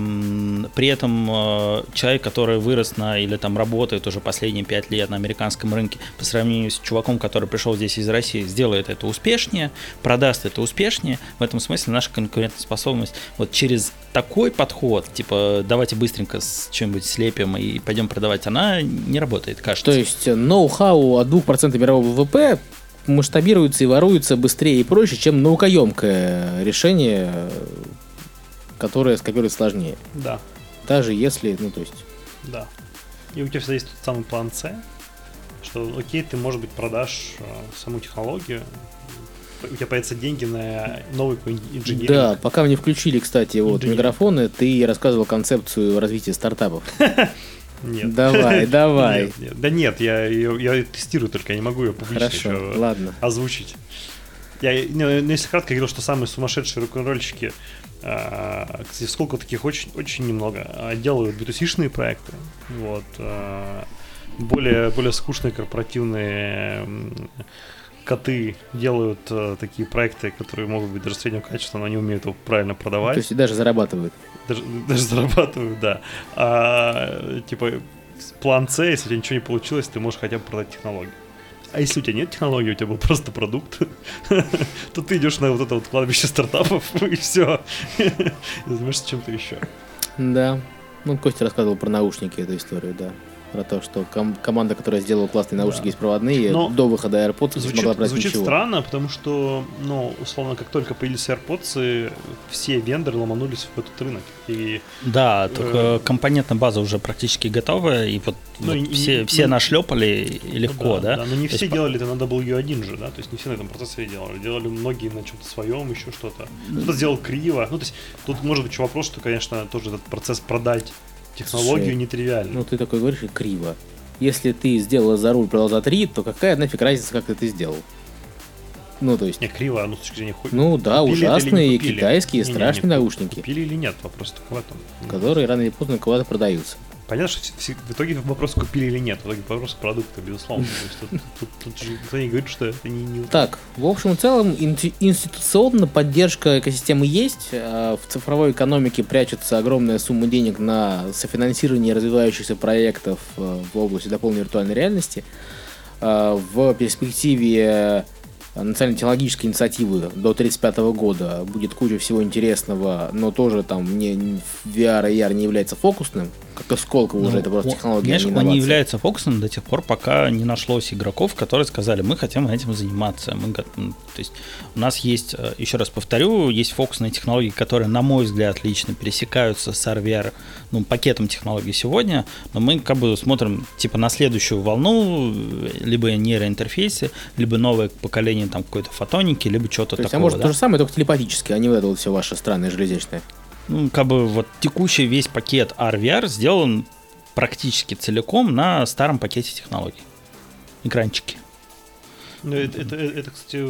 при этом э, человек, который вырос на или там работает уже последние пять лет на американском рынке, по сравнению с чуваком, который пришел здесь из России, сделает это успешнее, продаст это успешнее. В этом смысле наша конкурентоспособность вот через такой подход, типа давайте быстренько с чем-нибудь слепим и пойдем продавать, она не работает, кажется. То есть ноу-хау от 2% мирового ВВП масштабируется и воруется быстрее и проще, чем наукоемкое решение, которое скопировать сложнее. Да. Даже если, ну то есть... Да. И у тебя всегда есть тот самый план С, что окей, ты, может быть, продашь э, саму технологию, у тебя появятся деньги на новый инженеринг. Да, пока мне включили, кстати, вот микрофоны, ты рассказывал концепцию развития стартапов. Нет. Давай, давай. Нет, нет. Да нет, я, я, я тестирую только, я не могу ее публично Хорошо, еще ладно. озвучить. Я, ну, ну, если кратко, говорил, что самые сумасшедшие рок-н-ролльщики, а, кстати, сколько таких очень, очень немного, а, делают b проекты. Вот. А, более, более скучные корпоративные коты делают а, такие проекты, которые могут быть даже среднего качества, но они умеют его правильно продавать. То есть даже зарабатывают даже, даже зарабатывают, да. А, типа, план С, если у тебя ничего не получилось, ты можешь хотя бы продать технологию. А если у тебя нет технологии, у тебя был просто продукт, то ты идешь на вот это вот кладбище стартапов и все. Занимаешься чем-то еще. Да. Ну, Костя рассказывал про наушники эту историю, да. Про то, что ком- команда, которая сделала классные наушники беспроводные, Но до выхода AirPods не Звучит, смогла брать звучит ничего. странно, потому что, ну, условно, как только появились AirPods, все вендоры ломанулись в этот рынок. И Да, только Э. компонентная база уже практически готовая, и вот, Ну, вот и- и- все, все ну, нашлепали и легко, Ну да? но не То все есть делали это на W1 же, да, то есть не все на этом процессоре делали. Делали многие на чем-то своем, еще что-то. Кто-то сделал криво. Ну, то есть тут может быть еще вопрос, что, конечно, тоже этот процесс продать технологию Слушай, нетривиальный. Ну, ты такой говоришь, и криво. Если ты сделал за руль, продал за три, то какая нафиг разница, как ты это сделал? Ну, то есть, Не, криво, ну, с точки зрения хуй. ну да, Купили не ужасные китайские Не-не-не, страшные куп- наушники, Купили или нет, вопрос только в этом. которые рано или поздно куда-то продаются. Понятно, что в, итоге вопрос купили или нет, в итоге вопрос продукта, безусловно. Тут, тут- тут же никто не говорит, что это не... не- Так, в общем и целом, институционно поддержка экосистемы есть. а В цифровой экономике прячется огромная сумма денег на софинансирование развивающихся проектов э, в области дополненной виртуальной реальности. А В перспективе национальной технологической инициативы до 1935 года. Будет куча всего интересного, но тоже там не, VR и AR не является фокусным, как и Сколково уже, Ну, это просто он- технология, Знаешь, а не он не является фокусом до тех пор, пока не нашлось игроков, которые сказали, мы хотим этим заниматься. Мы, то есть у нас есть, э, еще раз повторю, есть фокусные технологии, которые, на мой взгляд, лично пересекаются с RVR, ну, пакетом технологий сегодня, но мы как бы смотрим типа на следующую волну, э, либо нейроинтерфейсы, либо новое поколение там какой-то фотоники, либо что-то То есть, а такого. может да? то же самое, только телепатически, а не вот это вот все ваше странное железячное. Ну, как бы вот текущий весь пакет RVR сделан практически целиком на старом пакете технологий. Экранчики. Ну, это, это- это, кстати,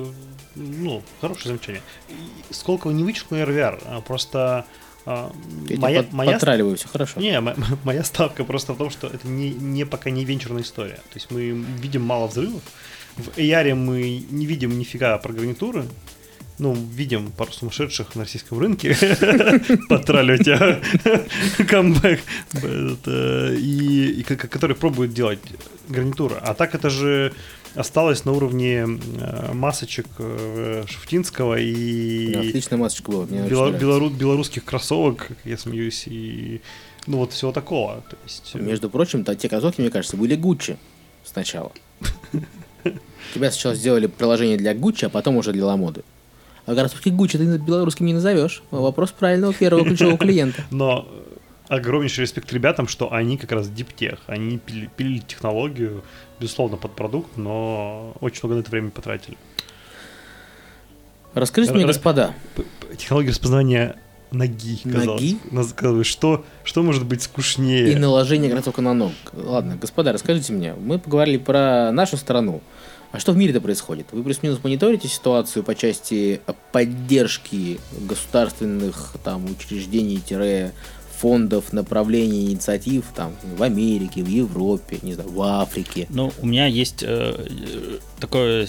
ну, хорошее замечание. И Сколково не вычеркнул RVR, а просто а, моя, под- моя, подтраливаю, все хорошо. не, мо- моя ставка просто в том, что это не, не пока не венчурная история. То есть мы видим мало взрывов. В AR мы не видим нифига про гарнитуры. Ну, видим пару сумасшедших на российском рынке. Подтраливать а, камбэк. Это, И и ко- которые пробуют делать гарнитуры. А так это же осталось на уровне э, масочек э, Шуфтинского и Отличная масочка была. Мне белорусских кроссовок, я смеюсь, и ну вот всего такого. Э, Между прочим, те кроссовки, мне кажется, были Гуччи сначала. Тебя сначала сделали приложение для Гуччи, а потом уже для Ламоды. А кроссовки Гуччи ты белорусским не назовешь. Вопрос правильного первого ключевого клиента. Но огромнейший респект ребятам, что они как раз диптех. Они пили, пилили технологию, безусловно, под продукт, но очень много на это времени потратили. Расскажите мне, господа, Технология распознания ноги, казалось. Ноги? Казалось, что, что может быть скучнее? и наложение кроссовка на ногу. Ладно, господа, расскажите мне. Мы поговорили про нашу страну. А что в мире-то происходит? Вы плюс-минус мониторите ситуацию по части поддержки государственных там учреждений, фондов, направлений, инициатив там в Америке, в Европе, не знаю, в Африке. Ну, у меня есть э, э, такое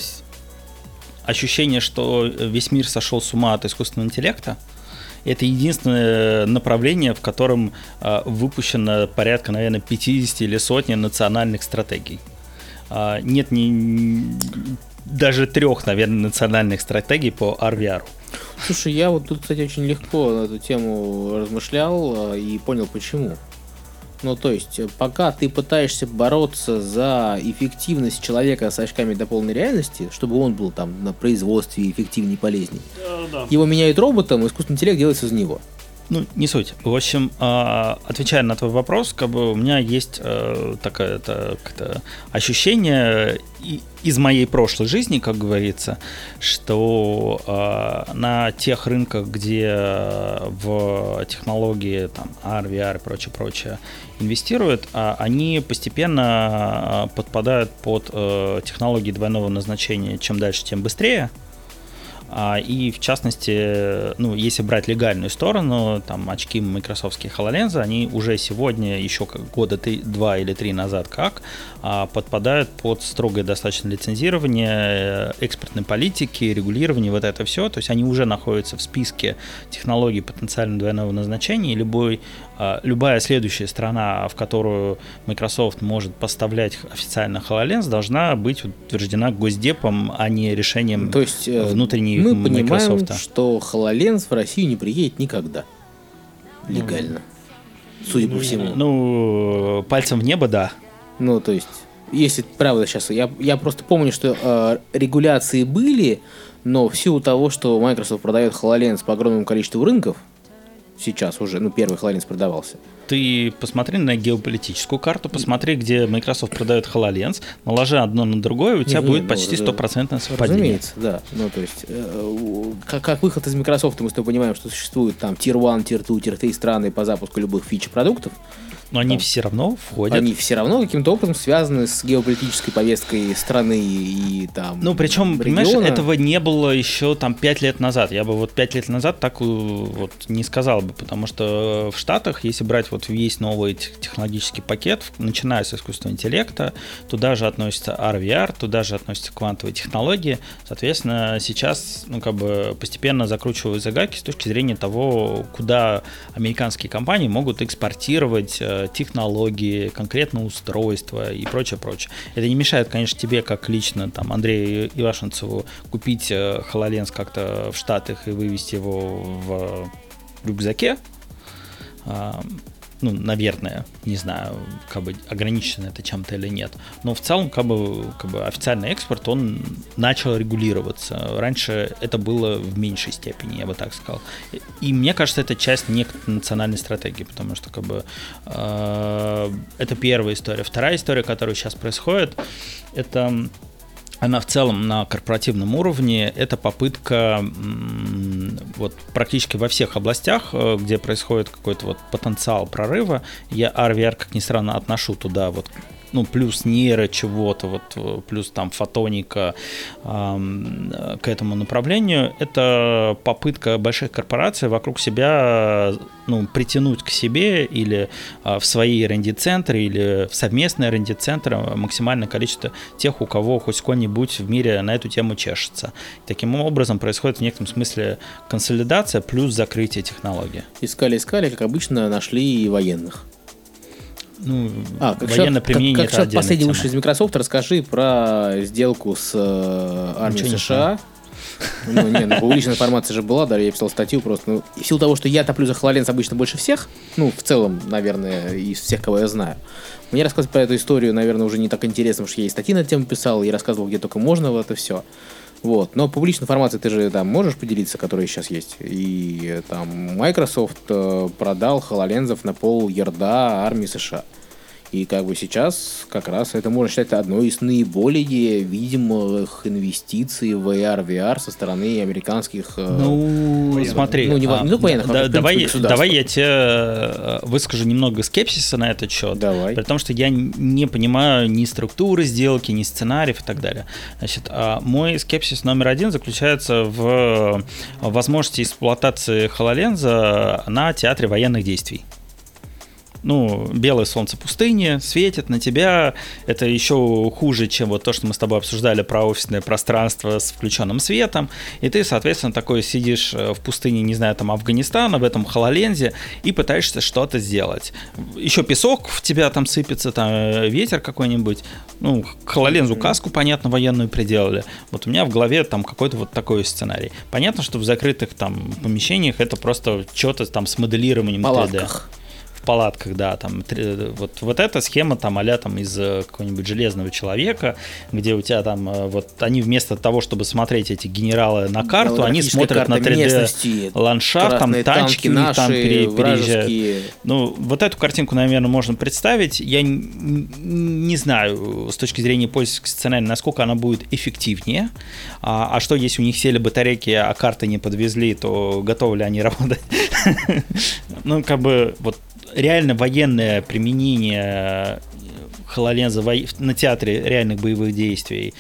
ощущение, что весь мир сошел с ума от искусственного интеллекта. Это единственное направление, в котором э, выпущено порядка, наверное, 50 или сотни национальных стратегий. А, нет ни, даже трех, наверное, национальных стратегий по RVR. Слушай, я вот тут, кстати, очень легко на эту тему размышлял э, и понял почему. Ну, то есть, пока ты пытаешься бороться за эффективность человека с очками до полной реальности, чтобы он был там на производстве эффективнее и полезнее, Да, да. его меняют роботом, и искусственный интеллект делается из него. Ну, не суть. В общем, а, отвечая на твой вопрос, как бы у меня есть э, такое как-то ощущение из моей прошлой жизни, как говорится, что а, на тех рынках, где в технологии там AR, VR и прочее, прочее инвестируют, а, они постепенно подпадают под э, технологии двойного назначения. Чем дальше, тем быстрее. А, И в частности, ну, если брать легальную сторону, там очки майкрософтские HoloLens, они уже сегодня, еще года три, два или три назад как, а, подпадают под строгое достаточно лицензирование, э, экспортной политики, регулирование, вот это все. То есть они уже находятся в списке технологий потенциально двойного назначения, и любой, а, любая следующая страна, в которую Microsoft может поставлять официально HoloLens, должна быть утверждена Госдепом, а не решением То есть, э, внутренних мы понимаем, Microsoft. что HoloLens в Россию не приедет никогда. Легально. Судя по всему. Ну, пальцем в небо, да. Ну, то есть, если правда сейчас, я, я просто помню, что э, регуляции были, но в силу того, что Microsoft продает HoloLens по огромному количеству рынков, сейчас уже, ну, первый HoloLens продавался, Ты посмотри на геополитическую карту, посмотри, где Microsoft продает HoloLens, наложи одно на другое, у тебя Не, будет ну, почти стопроцентное совпадение. Разумеется, да. Ну, то есть, э, как, как выход из Microsoft, мы с тобой понимаем, что существуют там Tier 1, Tier 2, Tier 3 страны по запуску любых фич продуктов. Но они Там. все равно входят. Они все равно каким-то образом связаны с геополитической повесткой страны и там Ну, причем, понимаешь, региона. этого не было еще там 5 лет назад. Я бы вот 5 лет назад так э, вот не сказал бы, потому что в Штатах, если брать вот весь новый тех- технологический пакет, начиная с искусственного интеллекта, туда же относится RVR, туда же относятся квантовые технологии. Соответственно, сейчас, ну, как бы постепенно закручивают загадки с точки зрения того, куда американские компании могут экспортировать э, технологии, конкретно устройства и прочее, прочее. Это не мешает, конечно, тебе, как лично там Андрею Ивашенцеву, купить э, HoloLens как-то в Штатах и вывести его в рюкзаке. Ну, наверное, не знаю, как бы ограничено это чем-то или нет. Но в целом, как бы, как бы официальный экспорт, он начал регулироваться. Раньше это было в меньшей степени, я бы так сказал. И мне кажется, это часть некой национальной стратегии, потому что как бы э, это первая история. Вторая история, которая сейчас происходит, это она в целом на корпоративном уровне. Это попытка вот практически во всех областях, э, где происходит какой-то вот потенциал прорыва, я RVR, как ни странно, отношу туда вот ну, плюс нейро чего-то, вот, э, плюс там фотоника э, к этому направлению, это попытка больших корпораций вокруг себя ну, притянуть к себе или а, в свои R&D-центры, или в совместные R&D-центры максимальное количество тех, у кого хоть сколь-нибудь в мире на эту тему чешется. Таким образом происходит в некотором смысле консолидация плюс закрытие технологии. Искали-искали, как обычно, нашли и военных. Ну, А, как военное шеф, применение как, это как шеф отдельная последний вышел из Microsoft, расскажи про сделку с э, армией Ничего США. Ну, не, ну, публичная информация же была, да, я писал статью просто. Ну, в силу того, что я топлю за HoloLens обычно больше всех, ну, в целом, наверное, из всех, кого я знаю, мне рассказывать про эту историю, наверное, уже не так интересно, потому что я и статьи на эту тему писал, и рассказывал, где только можно вот это все. Вот. Но публичной информацией ты же там можешь поделиться, которая сейчас есть. И там Microsoft э, продал HoloLens на пол ярда армии США. И как бы сейчас как раз это можно считать одной из наиболее видимых инвестиций в AR, VR со стороны американских... э, Ну, Военных. смотри, Ну, не а, только военных, а, да- принципе, давай, государства. давай я тебе э, выскажу немного скепсиса на этот счет. Давай. При том, что я не понимаю ни структуры сделки, ни сценариев и так далее. Значит, а мой скепсис номер один заключается в возможности эксплуатации HoloLens на театре военных действий. Ну, белое солнце пустыни светит на тебя. Это еще хуже, чем вот то, что мы с тобой обсуждали про офисное пространство с включенным светом. И ты, соответственно, такой сидишь э, в пустыне, не знаю, там Афганистана, в этом хололензе, и пытаешься что-то сделать. Еще песок в тебя там сыпется, там э, ветер какой-нибудь. Ну, к хололензу каску, понятно, военную приделали. Вот у меня в голове там какой-то вот такой сценарий. Понятно, что в закрытых там помещениях это просто что-то там с моделированием 3D палатках. в палатках, да, там вот, вот эта схема там а там из э, какого-нибудь железного человека, где у тебя там э, вот они вместо того, чтобы смотреть эти генералы на карту, они смотрят на карта 3D местности, ландшафт, там красные танчики них там наши, пере- переезжают. Ну, вот эту картинку, наверное, можно представить. Я не знаю с точки зрения пользовательского сценария, насколько она будет эффективнее. А, а что, если у них сели батарейки, а карты не подвезли, то готовы ли они работать? Ну, как бы, вот реально военное применение HoloLens во- на театре реальных боевых действий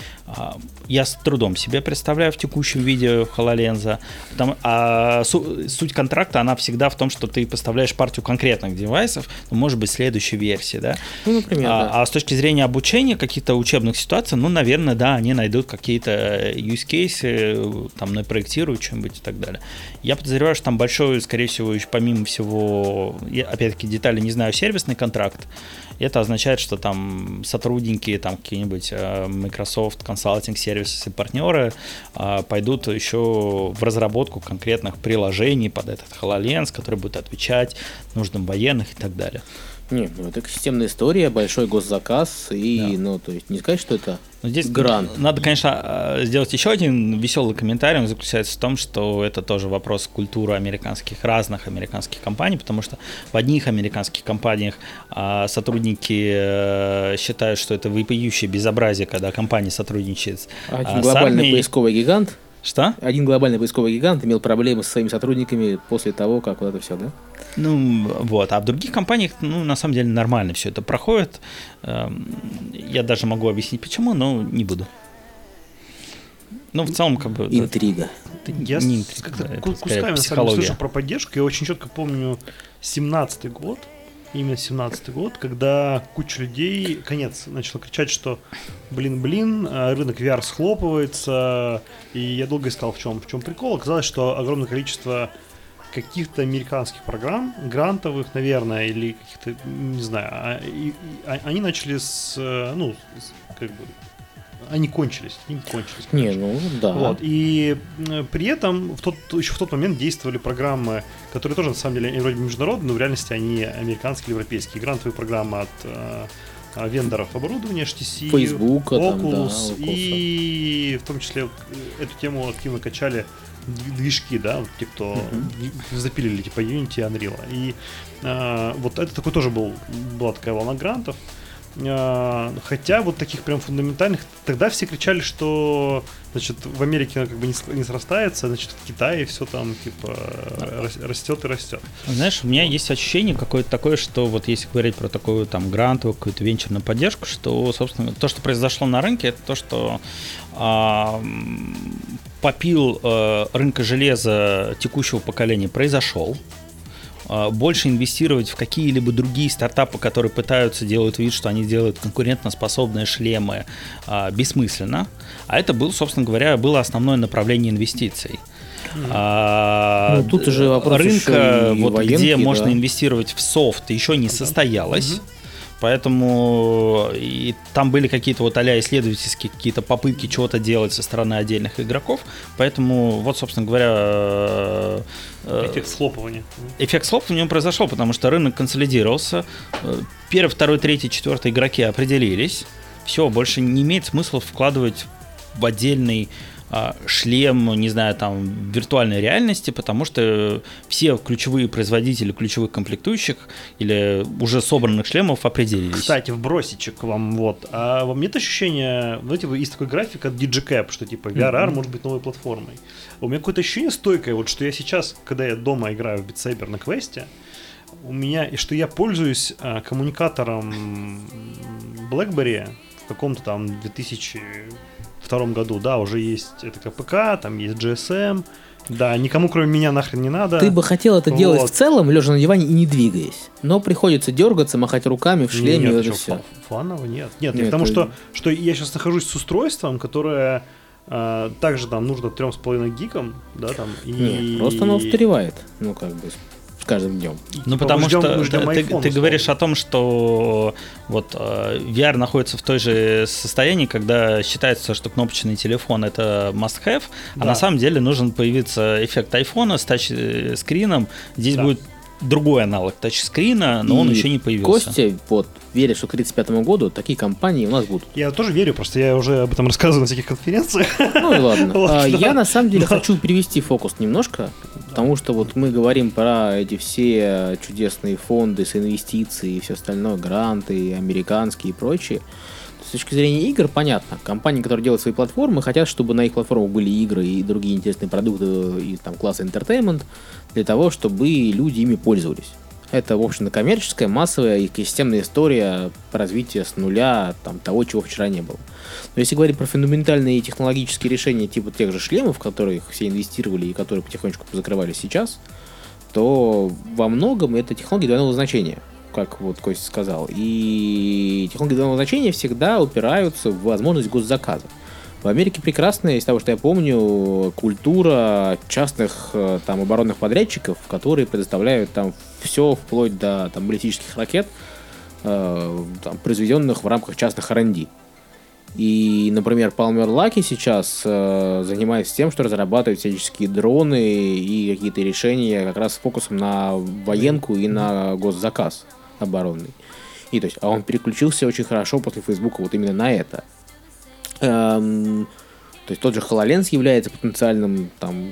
я с трудом себе представляю в текущем виде HoloLens. Потому- а су- суть контракта, она всегда в том, что ты поставляешь партию конкретных девайсов, ну, может быть, следующей версии, да? Ну, например, А, да. а с точки зрения обучения каких-то учебных ситуаций, ну, наверное, да, они найдут какие-то use cases, там, напроектируют что-нибудь и так далее. Я подозреваю, что там большой, скорее всего, еще помимо всего, я, опять-таки, детали не знаю, сервисный контракт. Это означает, что там сотрудники, там какие-нибудь э, Microsoft И партнеры э, пойдут еще в разработку конкретных приложений под этот HoloLens, который будет отвечать нуждам военных и так далее. Не, ну это системная история, большой госзаказ, и, Да. ну, то есть не сказать, что это Но здесь грант. надо, конечно, э, сделать еще один веселый комментарий. Он заключается в том, что это тоже вопрос культуры американских, разных американских компаний, потому что в одних американских компаниях а, сотрудники э, считают, что это вопиющее безобразие, когда компания сотрудничает Один а, с глобальный армией. поисковый гигант, Что? один глобальный поисковый гигант имел проблемы со своими сотрудниками после того, как вот это все, да? Ну, вот. А в других компаниях, ну, на самом деле, нормально все это проходит. Эм, Я даже могу объяснить, почему, но не буду. Ну, в целом, как бы... Интрига. это Я не интрига, как-то скорее кусками на самом деле психология. слышу про поддержку. Я очень четко помню 17-й год, именно 17-й год, когда куча людей, конец, начала кричать, что блин-блин, э, рынок VR схлопывается, и я долго искал, в чем, в чем прикол. Оказалось, что огромное количество каких-то американских программ, грантовых, наверное, или каких-то, не знаю, а- а- они начали с, э, ну, как бы, они кончились, они кончились. Не, короче. ну да. Вот. И э, при этом в тот, еще в тот момент действовали программы, которые тоже на самом деле вроде международные, но в реальности они американские европейские. Грантовые программы от э, э, вендоров оборудования, HTC, Фейсбука там, да, Oculus, Oculus. и в том числе эту тему активно качали дв- движки, да, вот те, кто ви- запилили типа Unity Unreal. И э, вот это такой тоже был, была такая волна грантов. Э, Хотя вот таких прям фундаментальных, тогда все кричали, что значит в Америке как бы не, срастается, значит в Китае все там типа рас- растет и растет. Знаешь, у меня есть ощущение какое-то такое, что вот если говорить про такую там грантовую, какую-то венчурную поддержку, что, собственно, то, что произошло на рынке, это то, что а, попил э, рынка железа текущего поколения произошел. А, Больше инвестировать в какие-либо другие стартапы, которые пытаются делать вид, что они делают конкурентоспособные шлемы, а, бессмысленно. А это был, собственно говоря, было основное направление инвестиций. А, Ну, тут уже вопрос рынка, еще и вот военки, где можно да. инвестировать в софт, еще не состоялось. Поэтому и там были какие-то вот а исследовательские какие-то попытки чего-то делать со стороны отдельных игроков. Поэтому вот, собственно говоря, э, э, Эффект схлопывания. эффект произошел, потому что рынок консолидировался. Э, Первый, второй, третий, четвертый игроки определились. Все, больше не имеет смысла вкладывать в отдельный шлем, не знаю, там, виртуальной реальности, потому что все ключевые производители ключевых комплектующих или уже собранных шлемов определились. Кстати, вбросичек вам вот. А вам нет ощущения, знаете, есть такой график от DigiCap, что типа VRR может быть новой платформой. У меня какое-то ощущение стойкое, вот что я сейчас, когда я дома играю в Saber на квесте, у меня, и что я пользуюсь а, коммуникатором BlackBerry в каком-то там 2002 году, да, уже есть это КПК, там есть GSM, да, никому кроме меня нахрен не надо. Ты бы хотел это делать Вот. в целом, лежа на диване и не двигаясь. Но приходится дергаться, махать руками в шлеме, Нет, это все. фа- Фаново нет. Нет, Нет, я потому это- что, что я сейчас нахожусь с устройством, которое а, также там нужно 3,5 гигам, да, там. И... Нет, просто оно устаревает. Ну, как бы, каждым днем. Ну, потому ждем- что ждем ты, iPhone, ты говоришь о том, что вот э, VR находится в той же состоянии, когда считается, что кнопочный телефон это must-have, а Да. на самом деле нужен появиться эффект айфона с тачскрином. Здесь Да. будет другой аналог тачскрина, но он И еще не появился. Костя, вот, верит, что к 35 году такие компании у нас будут. Я тоже верю, просто я уже об этом рассказываю на всяких конференциях. Ну и ладно. А. Я на самом деле Да. хочу перевести фокус немножко, потому что вот мы говорим про эти все чудесные фонды с инвестицией и все остальное, гранты, американские и прочие. С точки зрения игр, понятно. Компании, которые делают свои платформы, хотят, чтобы на их платформах были игры и другие интересные продукты и там класса entertainment для того, чтобы люди ими пользовались. Это, в общем-то, коммерческая, массовая и системная история по развитию с нуля там, того, чего вчера не было. Но если говорить про фундаментальные технологические решения типа тех же шлемов, в которые все инвестировали и которые потихонечку закрывались сейчас, то во многом это технологии двойного значения, как вот Костя сказал. И технологии двойного значения всегда упираются в возможность госзаказа. В Америке прекрасная, из того, что я помню, культура частных э, там оборонных подрядчиков, которые предоставляют там все вплоть до там баллистических ракет, э, там, произведенных в рамках частных R&D. И, например, Palmer Lucky сейчас э, занимается тем, что разрабатывает всяческие дроны и какие-то решения как раз с фокусом на военку и на госзаказ. Оборонный. И то есть, а он переключился очень хорошо после Фейсбука вот именно на это. Эм, то есть тот же HoloLens является потенциальным там,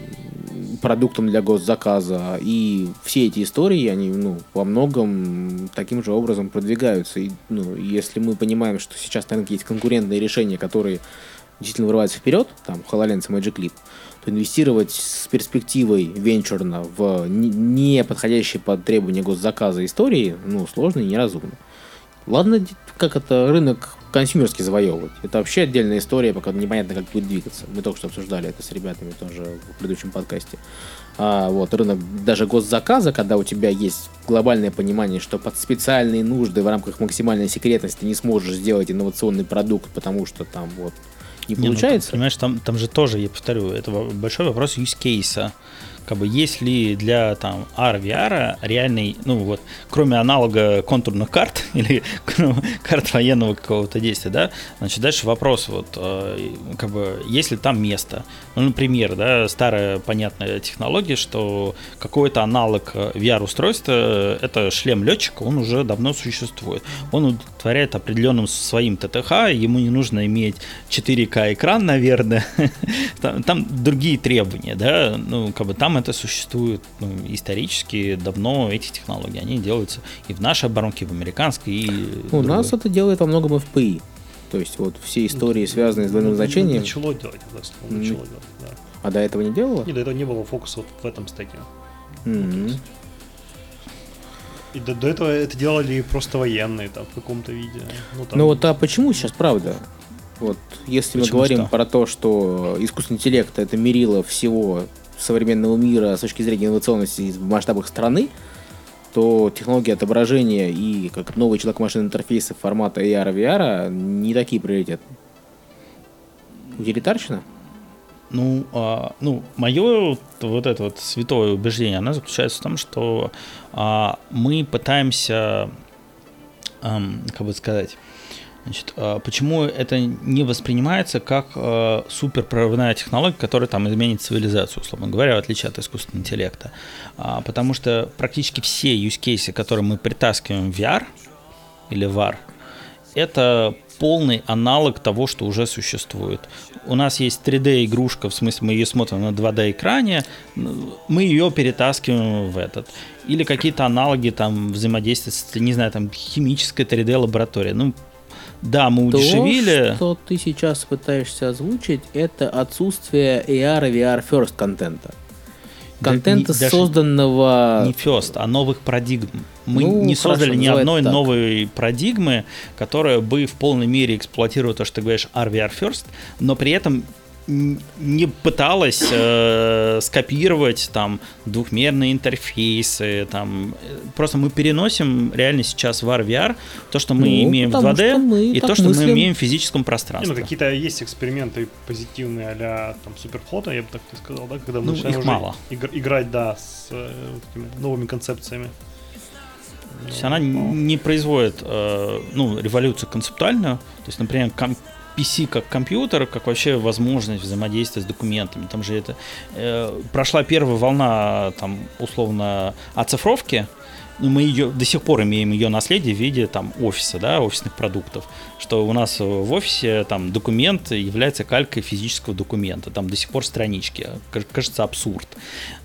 продуктом для госзаказа, и все эти истории, они ну, во многом таким же образом продвигаются. И, ну, если мы понимаем, что сейчас на рынке есть конкурентные решения, которые действительно вырываются вперед, там HoloLens и Magic Leap, то инвестировать с перспективой венчурно в не подходящие под требования госзаказа истории, ну, сложно и неразумно. Ладно, как это рынок консюмерский завоевывать. Это вообще отдельная история, пока непонятно, как будет двигаться. Мы только что обсуждали это с ребятами тоже в предыдущем подкасте. А, вот, рынок даже госзаказа, когда у тебя есть глобальное понимание, что под специальные нужды в рамках максимальной секретности ты не сможешь сделать инновационный продукт, потому что там вот не, не получается. Ну, понимаешь, там, там же тоже, я повторю, это большой вопрос use case как бы есть ли для там AR, VR реальный, ну вот, кроме аналога контурных карт или карт военного какого-то действия, да, значит, дальше вопрос, вот, э, как бы, есть ли там место? Ну, например, да, старая понятная технология, что какой-то аналог VR-устройства, это шлем летчика, он уже давно существует. Он удовлетворяет определенным своим ТТХ, ему не нужно иметь 4К экран, наверное, там, там другие требования, да, ну, как бы там там это существует ну, исторически давно, эти технологии, они делаются и в нашей оборонке, и в американской, и... У другой. нас это делает во многом FPI. То есть вот все истории, связанные с двойным ну, значением... Начало делать, да, начало делать, да. А до этого не делало? Нет, до этого не было фокуса вот в этом стеке. Mm-hmm. И до, до этого это делали просто военные там в каком-то виде. Ну, там... ну вот а почему сейчас правда? Вот если Почему мы говорим что? про то, что искусственный интеллект это мерило всего современного мира с точки зрения инновационности в масштабах страны, то технологии отображения и как новый человек-машин интерфейсы формата AR VR не такие приоритетные. Утилитарщина? Ну, а, ну, мое вот это вот святое убеждение, оно заключается в том, что а, мы пытаемся, а, как бы сказать, Значит, а почему это не воспринимается как э, суперпрорывная технология, которая там изменит цивилизацию, условно говоря, в отличие от искусственного интеллекта? А, потому что практически все use cases, которые мы притаскиваем в VR или VAR, это полный аналог того, что уже существует. У нас есть 3D-игрушка, в смысле мы ее смотрим на 2D-экране, мы ее перетаскиваем в этот. Или какие-то аналоги там взаимодействия с, не знаю, там химической 3D-лабораторией. Ну, да, мы удешевили. То, что ты сейчас пытаешься озвучить, это отсутствие AR и VR first контента. Контента, да, не, созданного... Не first, а новых парадигм. Мы ну, не создали ни одной так. новой парадигмы, которая бы в полной мере эксплуатировала то, что ты говоришь, RVR first, но при этом не пыталась э, скопировать там двухмерные интерфейсы, там просто мы переносим реально сейчас в RVR то, что мы ну, имеем в 2D, и то, что мыслим. мы имеем в физическом пространстве. Не, ну, какие-то есть эксперименты позитивные а там суперфлота, я бы так сказал, да, когда мы ну, начинаем их мало. Игр- играть, да, с э, такими новыми концепциями. То есть она не производит э, ну, революцию концептуальную. То есть, например, ком- PC как компьютер, как вообще возможность взаимодействия с документами. Там же это э, прошла первая волна там условно оцифровки, мы ее до сих пор имеем ее наследие в виде там офиса, да, офисных продуктов, что у нас в офисе там документ является калькой физического документа, там до сих пор странички, кажется абсурд,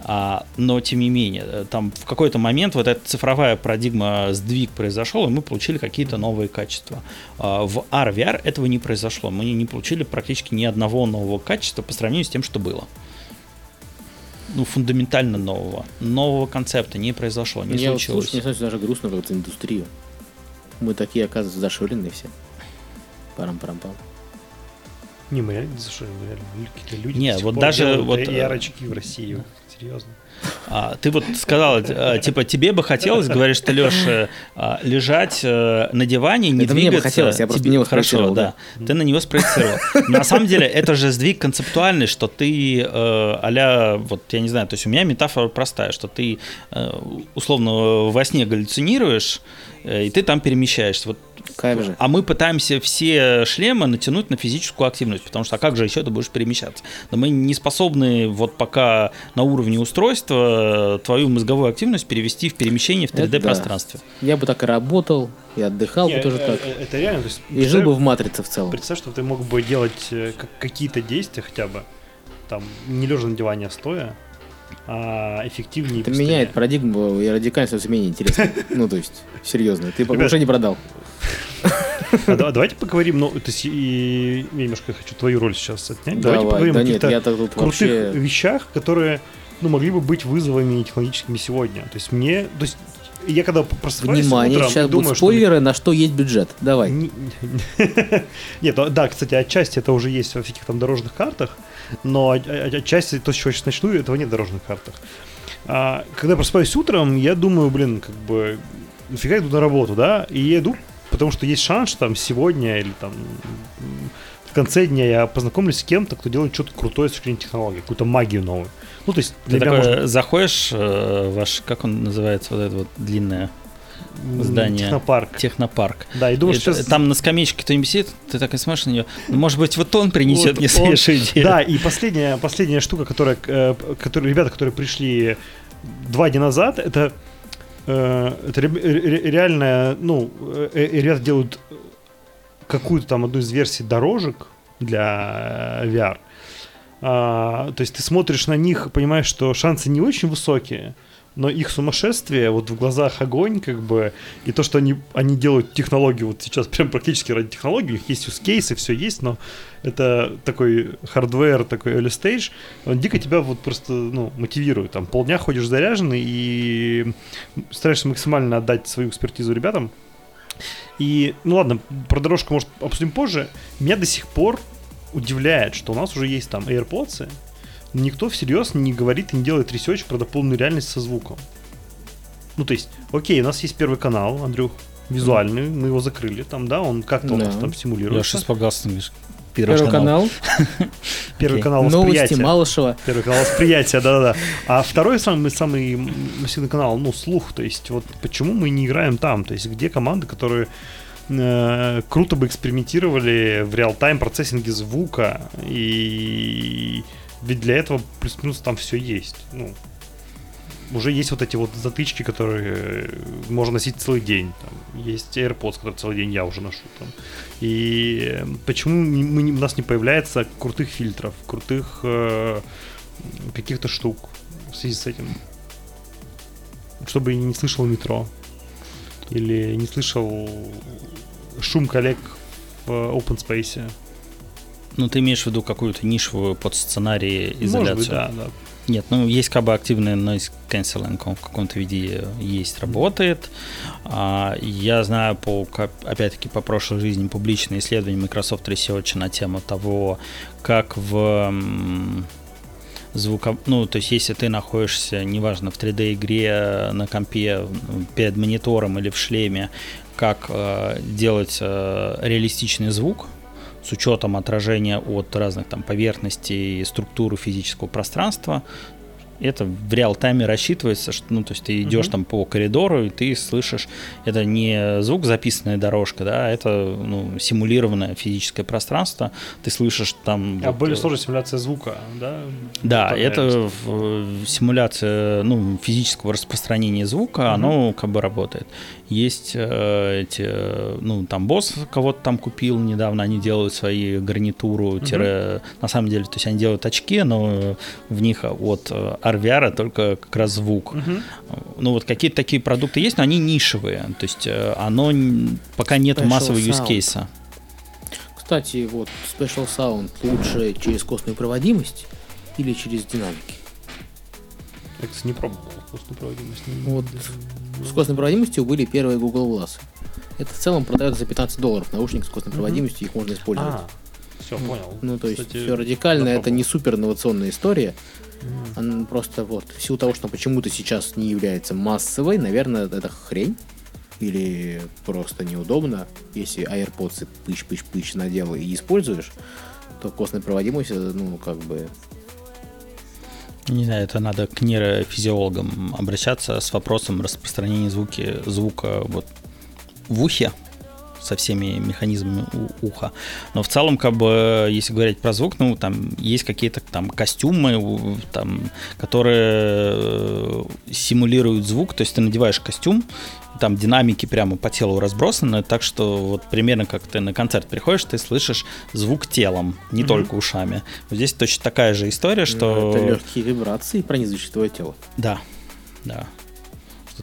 а, но тем не менее, там в какой-то момент вот эта цифровая парадигма сдвиг произошел, и мы получили какие-то новые качества. А, в AR, VR этого не произошло, мы не получили практически ни одного нового качества по сравнению с тем, что было ну, фундаментально нового, нового концепта не произошло, не Мне случилось. Вот, слушай, мне даже грустно как-то индустрию. Мы такие, оказывается, зашоренные все. Парам-парам-пам. Не, мы реально зашоренные, какие-то люди. Не, вот даже вот... И очки в России, серьезно. А, ты вот сказал, а, типа, тебе бы хотелось, говоришь ты, Леша, а, лежать а, на диване, не это двигаться. Мне бы хотелось, я просто тебе... на него Хорошо, да. да. Ты на него спроецировал. На самом деле, это же сдвиг концептуальный, что ты э, а вот, я не знаю, то есть у меня метафора простая, что ты э, условно во сне галлюцинируешь, и ты там перемещаешься. Вот Кайф же. А мы пытаемся все шлемы натянуть на физическую активность. потому что а как же еще ты будешь перемещаться? Но мы не способны вот пока на уровне устройства твою мозговую активность перевести в перемещение в 3D-пространстве. Да. Я бы так и работал, и отдыхал бы тоже э, так. э, Это реально. То есть, И жил бы в матрице в целом. Представь, что ты мог бы делать э, как- какие-то действия хотя бы, там, не лежа на диване, а стоя, а эффективнее и Это меняет парадигму и радикально становится менее интересно. Ну, то есть, серьезно. Ты Ребят, уже не продал. А да- давайте поговорим, ну, то есть, и я немножко хочу твою роль сейчас отнять. Давайте Давай. поговорим Да о каких-то крутых вообще... вещах, которые, ну, могли бы быть вызовами технологическими сегодня. То есть мне, то есть я когда просыпаюсь Внимание, утром сейчас думаю, будут что спойлеры, на что есть бюджет. Давай. Не- Нет, ну, да, кстати, отчасти это уже есть во всяких там дорожных картах, но от- от- отчасти то, с чего я сейчас начну, этого нет в дорожных картах. А, когда я просыпаюсь утром, я думаю, блин, как бы, нафига я иду на работу, да? И я иду, потому что есть шанс, что там сегодня или там в конце дня я познакомлюсь с кем-то, кто делает что-то крутое с точки технологии, какую-то магию новую. Ну, то есть Ты такой может, заходишь, э, ваш, как он называется, вот это вот длинное здание. Технопарк. технопарк. Да, и думаешь, И сейчас... Там на скамеечке кто-нибудь сидит, ты так и смотришь на нее. Ну, может быть, вот он принесет Вот мне свежую идею. Да, и последняя, последняя штука, которая, э, которые, ребята, которые пришли два дня назад, это, э, это ре- ре- реально, ну, э, ребята делают какую-то там одну из версий дорожек для VR. А, то есть ты смотришь на них, понимаешь, что шансы не очень высокие, но их сумасшествие, вот в глазах огонь, как бы, и то, что они, они делают технологию, вот сейчас прям практически ради технологии, у них есть use case, и все есть, но это такой hardware, такой early stage, он дико тебя вот просто, ну, мотивирует, там, полдня ходишь заряженный и стараешься максимально отдать свою экспертизу ребятам, и, ну ладно, про дорожку, может, обсудим позже, меня до сих пор удивляет, что у нас уже есть там AirPods, но никто всерьез не говорит и не делает research про дополненную реальность со звуком. Ну, то есть, окей, у нас есть первый канал, Андрюх, визуальный, мы его закрыли там, да, он как-то у нас Да. там Я аж симулируется. испугался, Миш. Первый канал, Первый канал новости восприятия. Малышева. Первый канал восприятия, да-да-да. А второй самый, самый массивный канал, ну, слух. То есть, вот почему мы не играем там? То есть, где команды, которые э, круто бы экспериментировали в реал-тайм процессинге звука. И ведь для этого плюс-минус там все есть. Ну, уже есть вот эти вот затычки, которые э, можно носить целый день. Там есть AirPods, которые целый день я уже ношу. Там. И э, почему мы, у нас не появляется крутых фильтров, крутых э, каких-то штук в связи с этим? Чтобы не слышал метро. Или не слышал шум коллег в open space. Ну, ты имеешь в виду какую-то нишевую под сценарий Может изоляцию? быть, да, да. Нет, ну есть как бы активный noise cancelling, он в каком-то виде есть, работает. А, я знаю по, опять-таки, по прошлой жизни публичные исследования Microsoft Research на тему того, как в звука, ну, то есть если ты находишься, неважно, в 3D-игре на компе м, перед монитором или в шлеме, как э, делать э, реалистичный звук, с учетом отражения от разных там поверхностей, структуры физического пространства, это в реал-тайме рассчитывается, что, ну, то есть ты идешь Мгм. там по коридору, и ты слышишь, это не звук записанная дорожка, да, а это ну, симулированное физическое пространство, ты слышишь там... А вот, более э, сложная симуляция звука, да? да, это в- в симуляция ну, физического распространения звука, Мгм. оно как бы работает. Есть э, эти, э, ну, там босс кого-то там купил недавно, они делают свои гарнитуру, тире- на самом деле, то есть они делают очки, но в них от э, RVR только как раз звук. Мгм. Ну, вот какие-то такие продукты есть, но они нишевые, то есть э, оно пока нет Special массового sound. юзкейса. Кстати, вот Special Sound лучше через костную проводимость или через динамики? Я, кстати, не пробовал вкусную проводимость. Не- Вот. даже- С костной проводимостью были первые Google Glass. Это в целом продается за 15 долларов. Наушник с костной проводимостью, их можно использовать. А, все, понял. Ну, то есть, Кстати, все радикально, это не супер инновационная история. Она просто вот, в силу того, что почему-то сейчас не является массовой, наверное, это хрень. Или просто неудобно. Если AirPods и пыч-пыч-пыч надел и используешь, то костная проводимость, это, ну, как бы... Не знаю, это надо к нейрофизиологам обращаться с вопросом распространения звуки, звука вот в ухе. Со всеми механизмами у- уха. Но в целом, как бы, если говорить про звук, ну, там есть какие-то там костюмы, там, которые э, симулируют звук, то есть ты надеваешь костюм, там динамики прямо по телу разбросаны, так что вот примерно как ты на концерт приходишь, ты слышишь звук телом, не Мгм. только ушами. Вот здесь точно такая же история, что... Ну, Это легкие вибрации, пронизывающие твое тело. Да, да.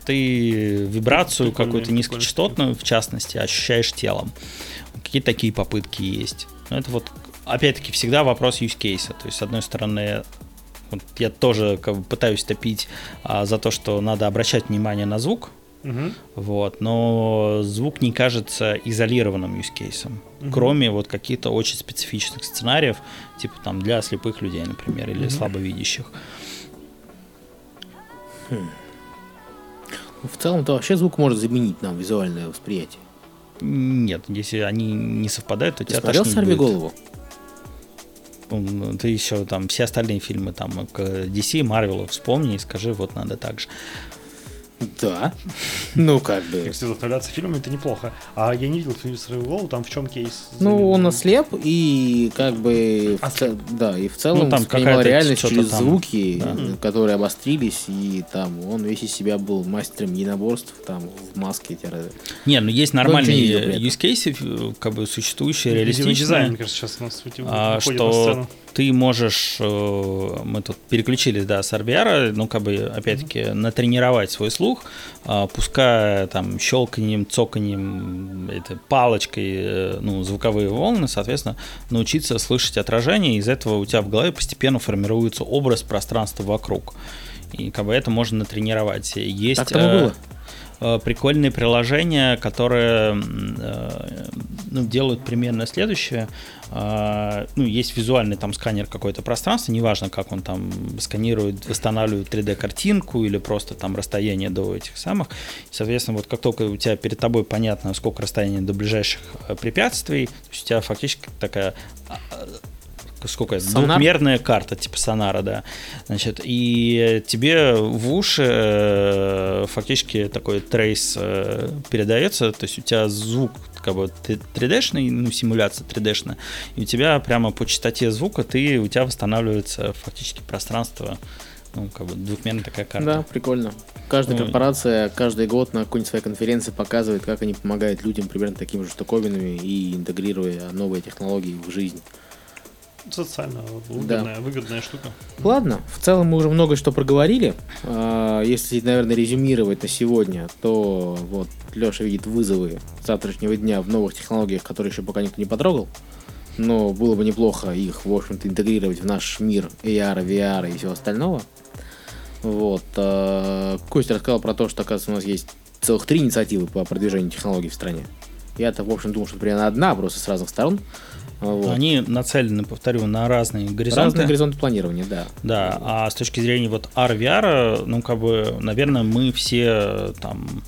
Ты вибрацию Прикольная- какую-то низкочастотную, в частности, ощущаешь телом. Какие такие попытки есть. Но это вот, опять-таки, всегда вопрос use case. То есть, с одной стороны, вот я тоже как бы, пытаюсь топить а, за то, что надо обращать внимание на звук, Мгм. вот, но звук не кажется изолированным use кейсом, Мгм. кроме вот каких-то очень специфичных сценариев, типа там для слепых людей, например, или Мгм. слабовидящих. Ну, В целом-то вообще звук может заменить нам визуальное восприятие. Нет, если они не совпадают, то Ты тебя смотрел «Сорви голову»? Ты еще там все остальные фильмы там DC, Marvel вспомни и скажи, вот надо так же. Да. Ну, как бы. Если вдохновляться фильмами, это неплохо. А я не видел фильм «Сорви голову», там в чем кейс? Ну, он ослеп и как бы... в Ослеп. ц- Да, и в целом Ну, там воспринимал какая-то реальность через там, звуки, да. э, которые обострились, и там он весь из себя был мастером единоборств, там, в маске. Не, ну есть не нормальные use cases, как бы существующие, реалистичные. мне кажется, сейчас у нас а, на что ты можешь, э, мы тут переключились, да, с RVR, ну, как бы, опять-таки, натренировать свой слух, а, пускай там щелканием, цоканием, этой палочкой, э, ну, звуковые волны, соответственно, научиться слышать отражение, из этого у тебя в голове постепенно формируется образ пространства вокруг. И как бы это можно натренировать. Есть, Так тому э, было. Э, прикольные приложения, которые э, ну, делают примерно следующее. А, Ну, есть визуальный там сканер какое-то пространство, неважно, как он там сканирует, восстанавливает 3D-картинку или просто там расстояние до этих самых. Соответственно, вот как только у тебя перед тобой понятно, сколько расстояние до ближайших э, препятствий, то есть у тебя фактически такая а, сколько это, Сонар? двухмерная карта типа сонара, да. Значит, и тебе в уши э, фактически такой трейс э, передается, то есть у тебя звук как бы 3D-шный, ну, симуляция 3D-шная, и у тебя прямо по частоте звука ты, у тебя восстанавливается фактически пространство, ну, как бы двухмерная такая карта. Да, прикольно. Каждая Ну, корпорация каждый год на какой-нибудь своей конференции показывает, как они помогают людям примерно такими же штуковинами и интегрируя новые технологии в жизнь. Социально выгодная, выгодная штука. Ладно, в целом мы уже много что проговорили. А, Если, наверное, резюмировать на сегодня, то вот Леша видит вызовы завтрашнего дня в новых технологиях, которые еще пока никто не потрогал. Но было бы неплохо их, в общем-то, интегрировать в наш мир AR, VR и всего остального. Вот. а, Костя рассказал про то, что, оказывается, у нас есть целых три инициативы по продвижению технологий в стране. Я-то, в общем, думал, что примерно одна, просто с разных сторон. Вот. Они нацелены, повторю, на разные горизонты. Разные горизонты планирования, да. Да, а с точки зрения вот RVR, ну, как бы, наверное, мы все там,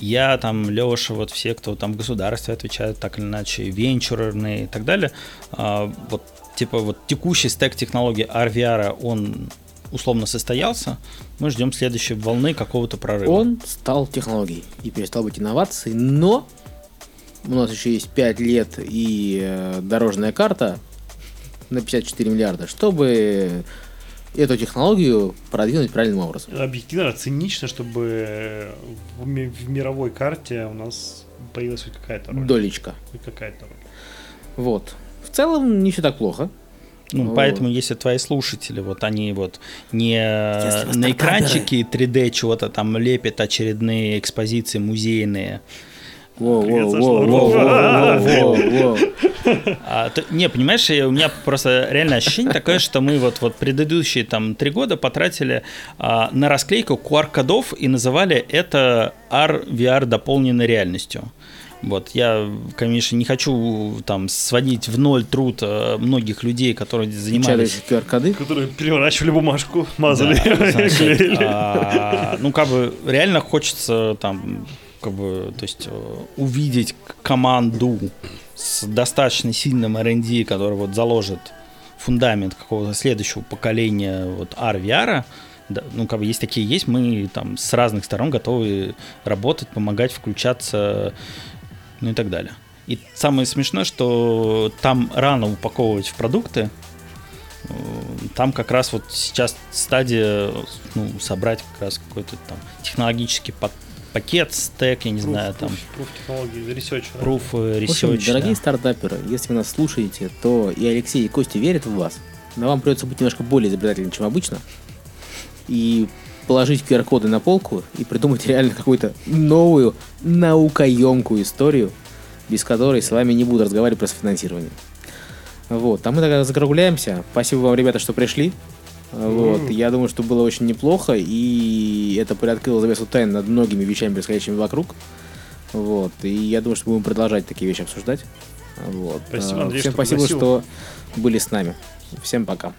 я там, Леша, вот все, кто там в государстве отвечают, так или иначе, венчурные и так далее, а, вот, типа, вот текущий стек технологий RVR, он условно состоялся, мы ждем следующей волны какого-то прорыва. Он стал технологией и перестал быть инновацией, но у нас еще есть 5 лет и э, дорожная карта на 54 миллиарда, чтобы эту технологию продвинуть правильным образом. Объективно, цинично, чтобы в, ми- в мировой карте у нас появилась хоть какая-то роль. Долечка. Хоть какая-то роль. Вот. В целом не все так плохо. Ну, Вот. поэтому, если твои слушатели, вот они вот не на экранчике 3D чего-то там лепят очередные экспозиции музейные, Во, Привет, во, Саша во, во, во, во, во, во. То- не, понимаешь, у меня просто реально ощущение такое, что мы вот, вот предыдущие там три года потратили а, на расклейку QR-кодов и называли это AR-VR дополненной реальностью. Вот, я, конечно, не хочу там сводить в ноль труд э, многих людей, которые занимались QR-коды. Которые переворачивали бумажку, мазали, Да, значит, а, ну, как бы, реально хочется там, как бы, то есть, э, увидеть команду с достаточно сильным R&D, который вот заложит фундамент какого-то следующего поколения вот RVR, да, ну, как бы есть такие есть, мы там с разных сторон готовы работать, помогать, включаться. ну и так далее. И самое смешное, что там рано упаковывать в продукты, э, там как раз вот сейчас стадия ну, собрать как раз какой-то там технологический пакет, стек, я не Proof- знаю, там, proof- технологии, research, да. proof, э, В общем, дорогие да. стартаперы, если вы нас слушаете, то и Алексей, и Костя верят в вас. Но вам придется быть немножко более изобретательным, чем обычно. И положить QR-коды на полку и придумать реально какую-то новую, наукоемкую историю, без которой с вами не буду разговаривать про финансирование. Вот, а мы тогда закругляемся. Спасибо вам, ребята, что пришли. Вот, я думаю, что было очень неплохо, и это приоткрыло завесу тайн над многими вещами, происходящими вокруг. Вот, и я думаю, что будем продолжать такие вещи обсуждать. Вот. Спасибо, А, Андрей, Всем что спасибо, пригласил. что были с нами. Всем пока.